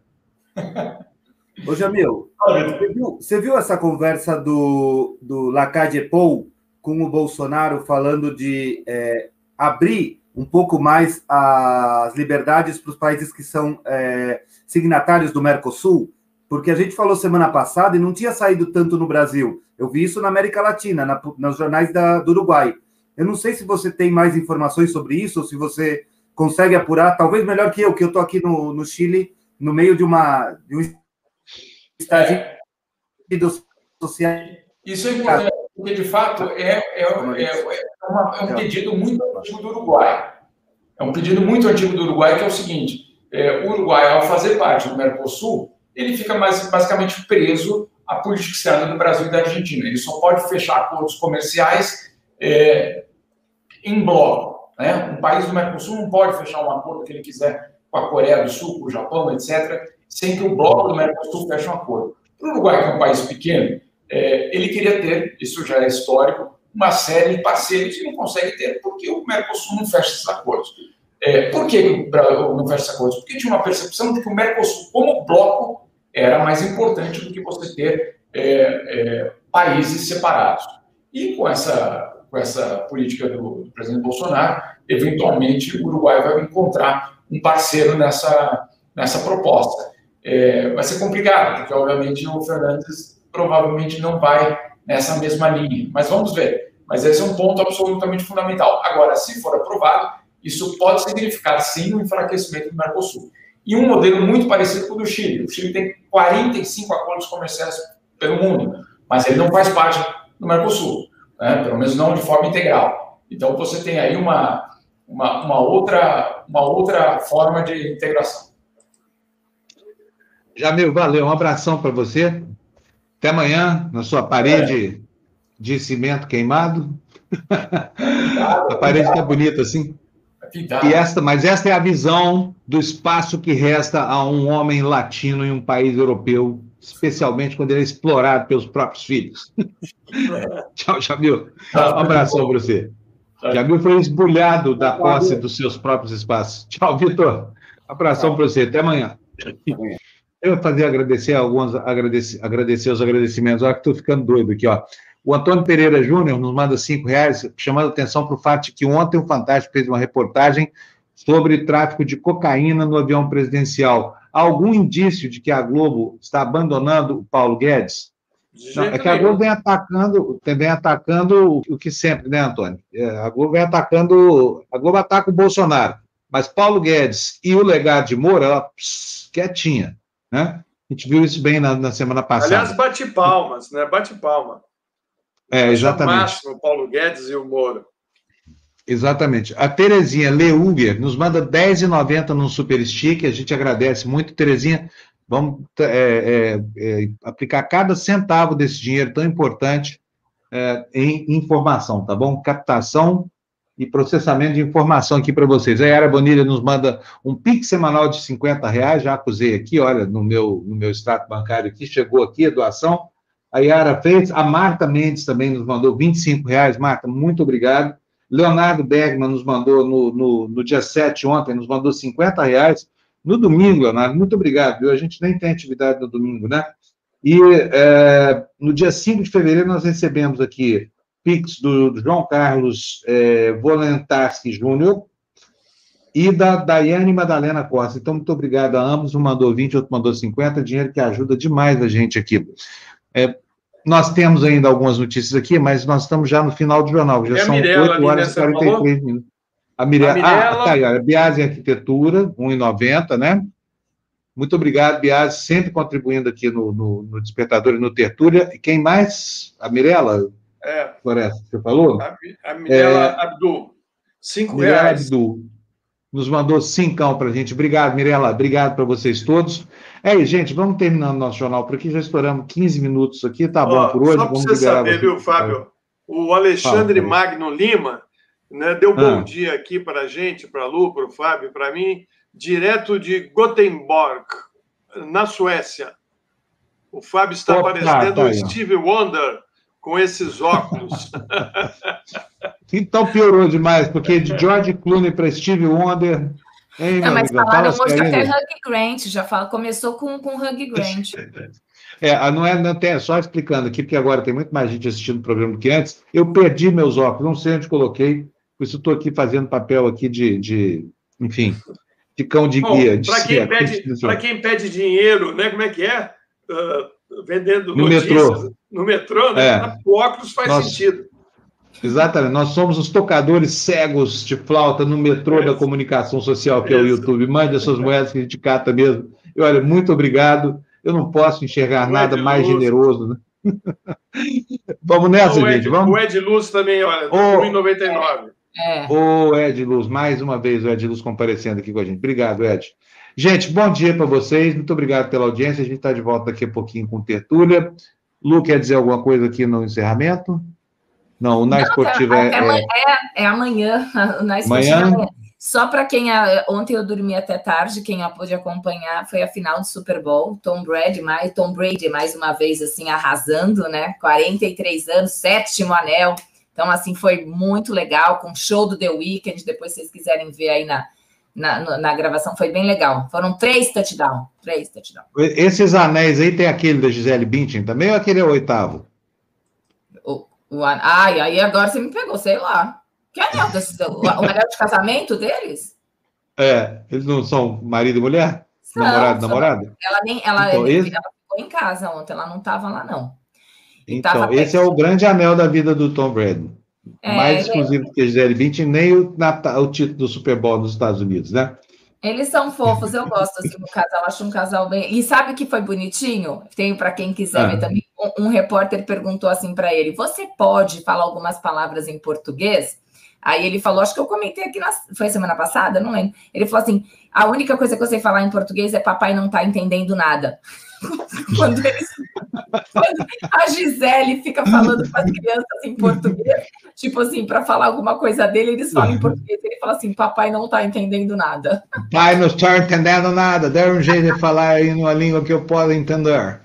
Ô, Jamil, você viu, você viu essa conversa do, do Lacade Paul com o Bolsonaro falando de é, abrir um pouco mais as liberdades para os países que são é, signatários do Mercosul? Porque a gente falou semana passada e não tinha saído tanto no Brasil. Eu vi isso na América Latina, na, nos jornais da, do Uruguai. Eu não sei se você tem mais informações sobre isso, ou se você consegue apurar, talvez melhor que eu, que eu estou aqui no, no Chile, no meio de uma de um estágio é. social. Isso é importante porque de fato é, é, é, é, uma, é um pedido muito antigo do Uruguai. É um pedido muito antigo do Uruguai, que é o seguinte: é, o Uruguai, ao fazer parte do Mercosul, ele fica mais, basicamente preso à política externa do Brasil e da Argentina. Ele só pode fechar acordos comerciais é, em bloco. Né? Um país do Mercosul não pode fechar um acordo que ele quiser com a Coreia do Sul, com o Japão, etc., sem que o bloco do Mercosul feche um acordo. Para o Uruguai, que é um país pequeno, é, ele queria ter, isso já é histórico, uma série de parceiros e não consegue ter porque o Mercosul não fecha esses acordos. É, por que o Brasil não fecha esses acordos? Porque tinha uma percepção de que o Mercosul, como bloco, era mais importante do que você ter é, é, países separados. E com essa, com essa política do, do, presidente Bolsonaro, eventualmente o Uruguai vai encontrar um parceiro nessa, nessa proposta. É, vai ser complicado, porque obviamente o Fernandes provavelmente não vai nessa mesma linha. Mas vamos ver. Mas esse é um ponto absolutamente fundamental. Agora, se for aprovado, isso pode significar, sim, um enfraquecimento do Mercosul. E um modelo muito parecido com o do Chile. O Chile tem 45 acordos comerciais pelo mundo, mas ele não faz parte do Mercosul, né? pelo menos não de forma integral. Então você tem aí uma, uma, uma, outra, uma outra forma de integração. Jamil, valeu, um abração para você. Até amanhã, na sua parede é. de cimento queimado. a parede é bonita assim. E esta, mas esta é a visão do espaço que resta a um homem latino em um país europeu, especialmente quando ele é explorado pelos próprios filhos. Tchau, Jamil. Um abração para você. Jamil foi esbulhado da posse dos seus próprios espaços. Tchau, Vitor. Abração para você. Até amanhã. Eu vou fazer agradecer alguns, agradecer, agradecer os agradecimentos. Olha que estou ficando doido aqui, ó. O Antônio Pereira Júnior nos manda cinco reais, chamando atenção para o fato de que ontem o Fantástico fez uma reportagem sobre tráfico de cocaína no avião presidencial. Há algum indício de que a Globo está abandonando o Paulo Guedes? Não, é que a Globo vem atacando, vem atacando o que sempre, né, Antônio? É, a Globo vem atacando, a Globo ataca o Bolsonaro, mas Paulo Guedes e o legado de Moura, ela pss, quietinha, né? A gente viu isso bem na, na semana passada. Aliás, bate palmas, né? Bate palma. É, exatamente. O máximo, Paulo Guedes e o Moura. Exatamente. A Terezinha Leuger nos manda R$10,90 no Super Stick, a gente agradece muito. Terezinha, vamos é, é, é, aplicar cada centavo desse dinheiro tão importante é, em informação, tá bom? Captação e processamento de informação aqui para vocês. A Yara Bonilha nos manda um PIX semanal de 50 reais, já acusei aqui, olha, no meu, no meu extrato bancário aqui, chegou aqui a doação. A Yara fez, a Marta Mendes também nos mandou 25 reais. Marta, muito obrigado. Leonardo Bergman nos mandou no, no, no, dia 7 ontem, nos mandou 50 reais. No domingo, Leonardo, muito obrigado, viu? A gente nem tem atividade no domingo, né? E é, no dia 5 de fevereiro nós recebemos aqui Pix do, do João Carlos é, Volentarski Júnior e da Daiane Madalena Costa. Então, muito obrigado a ambos. Um mandou 20, outro mandou 50, dinheiro que ajuda demais a gente aqui. É, nós temos ainda algumas notícias aqui, mas nós estamos já no final do jornal, já são 8 horas e 43 minutos. A Mirella, ah, tá aí, olha, Biase Arquitetura, 1,90, né? Muito obrigado, Biase, sempre contribuindo aqui no, no, no Despertador e no Tertúlia. E quem mais? A Mirella? É. Floresta, você falou? A, a Mirella é, Abdul. Cinco Mirella reais. Abdul. Nos mandou cincão para a gente. Obrigado, Mirella. Obrigado para vocês todos. É isso, gente, vamos terminando nosso jornal por aqui, já estouramos 15 minutos aqui, tá bom por hoje. Só para você saber, viu, Fábio? O Alexandre Fala, Magno Lima né, deu bom ah. dia aqui para a gente, para a Lu, para o Fábio, para mim, direto de Gothenburg, na Suécia. O Fábio está Opa, parecendo tá o Steve Wonder com esses óculos. então piorou demais, porque de George Clooney para Steve Wonder Ei, não, mas falaram hoje até Hug Grant, já fala, começou com, com Hug Grant. É, não é, não tem, só explicando aqui, porque agora tem muito mais gente assistindo o programa do que antes. Eu perdi meus óculos, não sei onde coloquei, por isso estou aqui fazendo papel aqui de, de enfim, de cão de Bom, guia. Para quem, pede, quem pede dinheiro, né? Como é que é? Uh, vendendo no metrô. No metrô, né? É. O óculos faz Nossa. sentido. Exatamente. Nós somos os tocadores cegos de flauta no metrô é. da comunicação social, que é, é o YouTube. Mande as suas moedas que a gente cata mesmo. E olha, muito obrigado. Eu não posso enxergar o nada Ed mais Luz. generoso, né? Vamos nessa, o Ed, gente. Vamos. O Ed Luz também, olha, R$ 1,99. É. O Ed Luz, mais uma vez o Ed Luz comparecendo aqui com a gente. Obrigado, Ed. Gente, bom dia para vocês. Muito obrigado pela audiência. A gente está de volta daqui a pouquinho com Tertúlia. Lu, quer dizer alguma coisa aqui no encerramento? Não, o Na Esportiva é, é, é, é, amanhã. O Na Esportiva amanhã. É só para quem. Ontem eu dormi até tarde, quem pôde acompanhar foi a final do Super Bowl. Tom Brady, mais, Tom Brady mais uma vez assim arrasando, né? 43 anos, sétimo anel. Então, assim, foi muito legal, com o show do The Weeknd. Depois, se vocês quiserem ver aí na, na, na, gravação, foi bem legal. Foram três touchdowns. Três touchdowns. Esses anéis aí tem aquele da Gisele Bündchen também ou aquele é o oitavo? O, ai, aí agora você me pegou, sei lá. Que anel desses? o, o anel de casamento deles? É, eles não são marido e mulher? São, namorado, são, namorada? Ela nem, ela, então, esse... ela ficou em casa ontem, ela não estava lá, não. então, esse é o grande anel da vida do Tom Brady. É, Mais exclusivo é... que a Gisele Bündchen, nem o, o título do Super Bowl nos Estados Unidos, né? Eles são fofos, eu gosto assim do casal, acho um casal bem. E sabe que foi bonitinho? Tem para quem quiser ah. ver também. um, um repórter perguntou assim para ele: Você pode falar algumas palavras em português? Aí ele falou, acho que eu comentei aqui, na, foi semana passada, não lembro. Ele falou assim: a única coisa que eu sei falar em português é papai não tá entendendo nada. quando, eles, quando, a Gisele fica falando para as crianças em português, tipo assim, para falar alguma coisa dele, eles falam em português. Ele fala assim: papai não tá entendendo nada. Pai não está entendendo nada. Dê um jeito de falar aí numa língua que eu possa entender.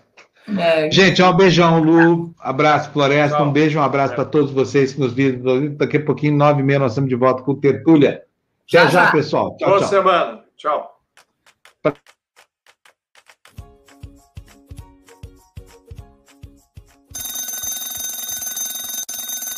É. Gente, um beijão, Lu. Abraço, Floresta. Tchau. Um beijo, um abraço é. para todos vocês que nos viram. Daqui a pouquinho, nove e meia, nós estamos de volta com o Tertúlia. Até já, já, pessoal. Tchau, Boa tchau. semana. Tchau.